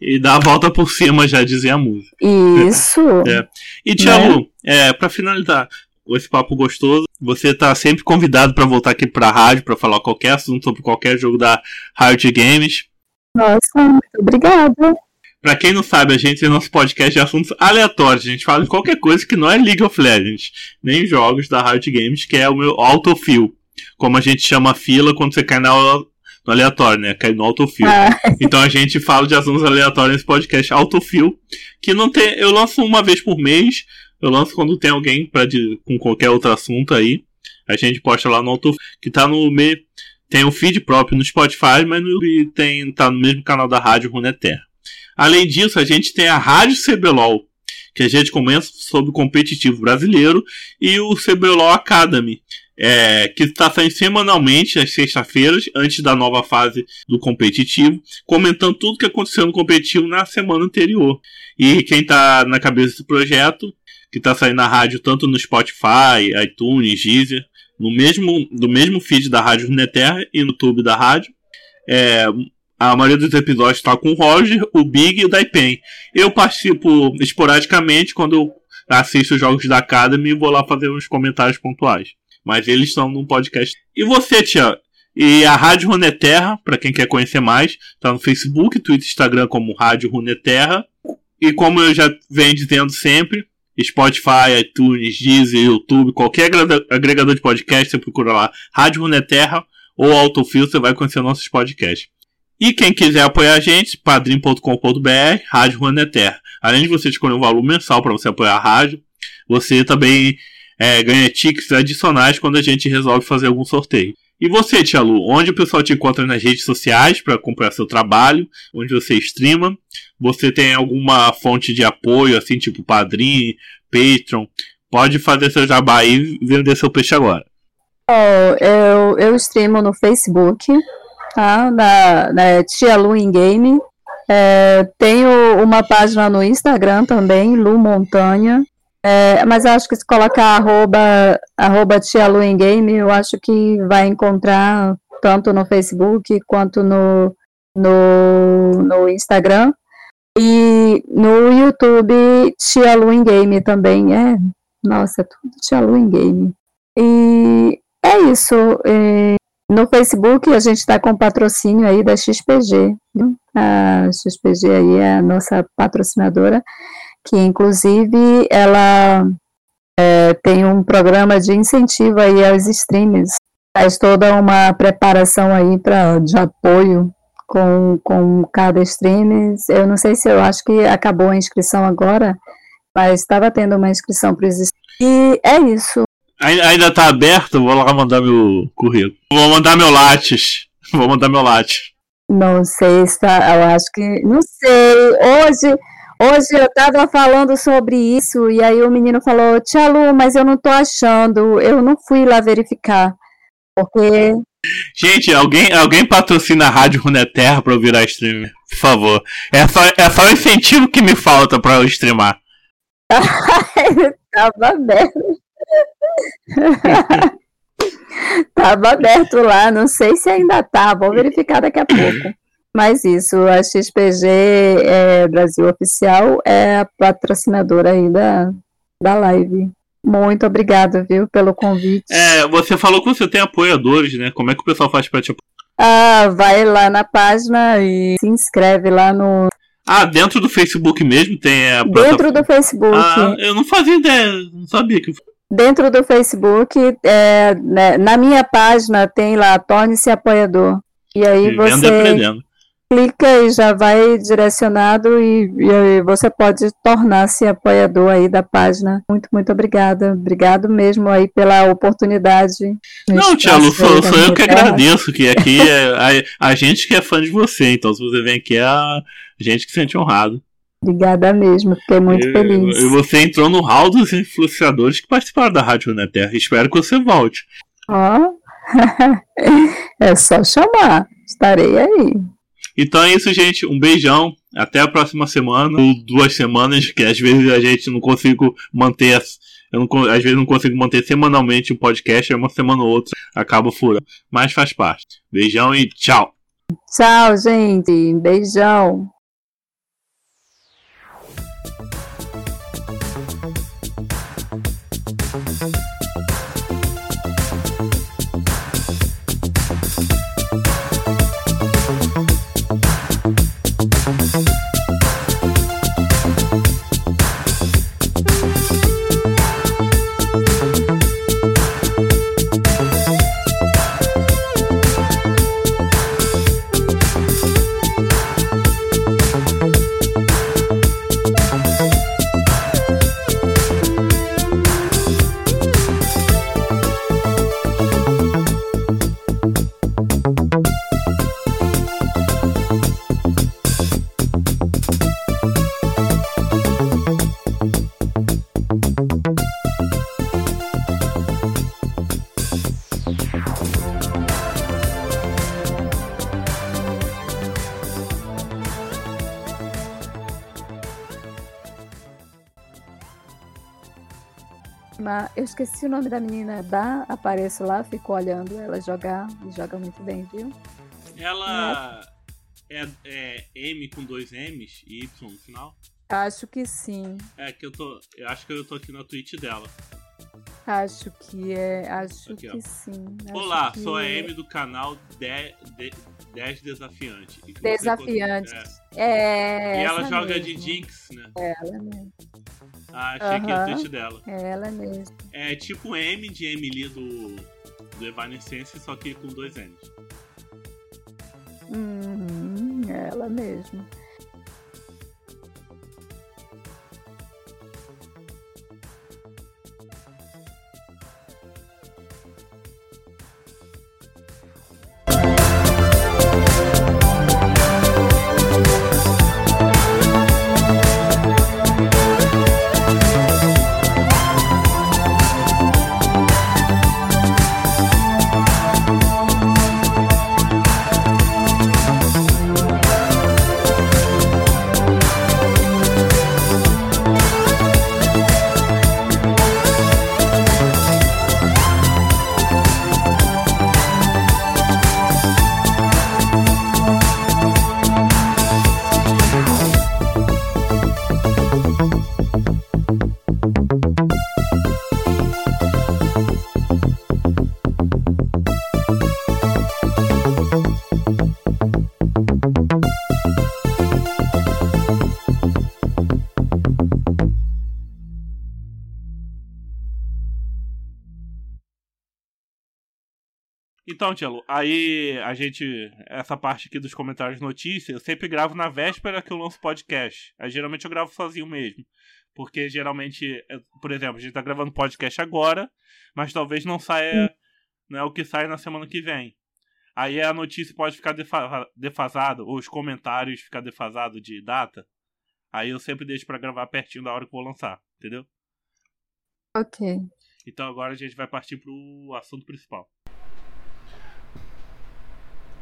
E dá a volta por cima, já dizia a música. Isso. é. E, Thiago, né? é, para finalizar, esse papo gostoso. Você está sempre convidado para voltar aqui para a rádio para falar qualquer assunto sobre qualquer jogo da Riot Games. Nossa, muito obrigada. Para quem não sabe, a gente tem nosso podcast de assuntos aleatórios. A gente fala de qualquer coisa que não é League of Legends, nem jogos da Riot Games, que é o meu autofill. Como a gente chama a fila quando você cai na no aleatório, né? Cai no autofill. Ah. Então a gente fala de assuntos aleatórios nesse podcast autofill, que não tem, eu lanço uma vez por mês. Eu lanço quando tem alguém pra, de, com qualquer outro assunto aí. A gente posta lá no auto que tá no meio. Tem o um feed próprio no Spotify, mas no tem, tá no mesmo canal da Rádio Runeterra. Além disso, a gente tem a Rádio CBLOL, que a gente comenta sobre o competitivo brasileiro, e o CBLOL Academy, é, que está saindo semanalmente às sextas-feiras, antes da nova fase do competitivo, comentando tudo que aconteceu no competitivo na semana anterior. E quem está na cabeça desse projeto, que está saindo na rádio tanto no Spotify, iTunes, Deezer, no mesmo, do mesmo feed da Rádio Runeterra e no YouTube da rádio. É, a maioria dos episódios está com o Roger, o Big e o Daipen. Eu participo esporadicamente quando eu assisto os jogos da Academy e vou lá fazer uns comentários pontuais. Mas eles estão num podcast. E você, Tia? E a Rádio Runeterra, para quem quer conhecer mais, está no Facebook, Twitter Instagram como Rádio Runeterra. E como eu já venho dizendo sempre, Spotify, iTunes, Deezer, YouTube, qualquer agregador de podcast, você procura lá Rádio Runeterra ou Autofil, você vai conhecer nossos podcasts. E quem quiser apoiar a gente, padrim.com.br, Rádio Runeterra. Além de você escolher um valor mensal para você apoiar a rádio, você também é, ganha tickets adicionais quando a gente resolve fazer algum sorteio. E você, Tia Lu, onde o pessoal te encontra nas redes sociais para acompanhar seu trabalho, onde você streama? Você tem alguma fonte de apoio, assim, tipo Padrim, Patreon? Pode fazer seu jabá e vender seu peixe agora. Oh, eu, eu streamo no Facebook, tá? Na, na Tia Lu em Game. É, tenho uma página no Instagram também, Lu Montanha. É, mas acho que se colocar arroba, arroba Tia Lu em Game, eu acho que vai encontrar tanto no Facebook quanto no, no, no Instagram. E no YouTube, Tia Lu em Game também. É, nossa, é tudo Tia Lu em Game. E é isso. É, no Facebook a gente está com patrocínio aí da XPG. Viu? A XPG aí é a nossa patrocinadora que inclusive ela é, tem um programa de incentivo aí aos streams, faz toda uma preparação aí para de apoio com, com cada stream. Eu não sei se eu acho que acabou a inscrição agora, mas estava tendo uma inscrição para os E é isso. Ainda está aberto? Vou lá mandar meu currículo. Vou mandar meu lattes. Vou mandar meu lattes. Não sei se tá, eu acho que. Não sei. Hoje Hoje eu estava falando sobre isso e aí o menino falou, Tia Lu, mas eu não estou achando, eu não fui lá verificar. Porque. Gente, alguém, alguém patrocina a Rádio Runeterra para eu virar streamer, por favor. É só, é só o incentivo que me falta para eu streamar. Tava aberto. Tava aberto lá, não sei se ainda tá, vou verificar daqui a pouco. Mas isso, a XPG é, Brasil Oficial é a patrocinadora aí da, da live. Muito obrigada, viu, pelo convite. É, você falou que você tem apoiadores, né? Como é que o pessoal faz pra te apoiar? Ah, vai lá na página e se inscreve lá no. Ah, dentro do Facebook mesmo tem a Dentro do Facebook. Ah, eu não fazia ideia, não sabia que. Dentro do Facebook, é, né, na minha página tem lá, torne-se apoiador. E aí Vivendo você. E aprendendo clica e já vai direcionado e, e você pode tornar-se apoiador aí da página. Muito, muito obrigada. Obrigado mesmo aí pela oportunidade. Não, Tiago, sou, sou eu que agradeço, que aqui é a, a gente que é fã de você, então se você vem aqui é a gente que se sente honrado. Obrigada mesmo, fiquei muito feliz. E você entrou no hall dos influenciadores que participaram da Rádio na Terra. Espero que você volte. Ó, oh. é só chamar, estarei aí. Então é isso, gente. Um beijão. Até a próxima semana. Ou duas semanas, que às vezes a gente não consigo manter. Eu não, às vezes não consigo manter semanalmente o um podcast, é uma semana ou outra, acaba furando. Mas faz parte. Beijão e tchau. Tchau, gente. Beijão. Eu esqueci o nome da menina da apareço lá, fico olhando ela jogar. E joga muito bem, viu? Ela é, é M com dois M's e Y no final? Acho que sim. É que eu tô. Eu acho que eu tô aqui na Twitch dela. Acho que é. Acho Aqui, ó. que sim. acho Olá, que sou a é. M do canal 10 de, 10 Desafiante. Desafiante. É. É. E ela joga mesmo. de Jinx, né? Ela mesmo. Ah, achei que é a. Twitch dela. É ela mesmo. É tipo M de Emily do, do Evanescence, só que com dois M's. Uhum, é ela mesmo. Então, Tielo, aí a gente. Essa parte aqui dos comentários de notícia, eu sempre gravo na véspera que eu lanço podcast. Aí geralmente eu gravo sozinho mesmo. Porque geralmente, por exemplo, a gente tá gravando podcast agora, mas talvez não saia. Não é o que sai na semana que vem. Aí a notícia pode ficar defa defasada, ou os comentários ficar defasado de data. Aí eu sempre deixo pra gravar pertinho da hora que eu vou lançar, entendeu? Ok. Então agora a gente vai partir pro assunto principal.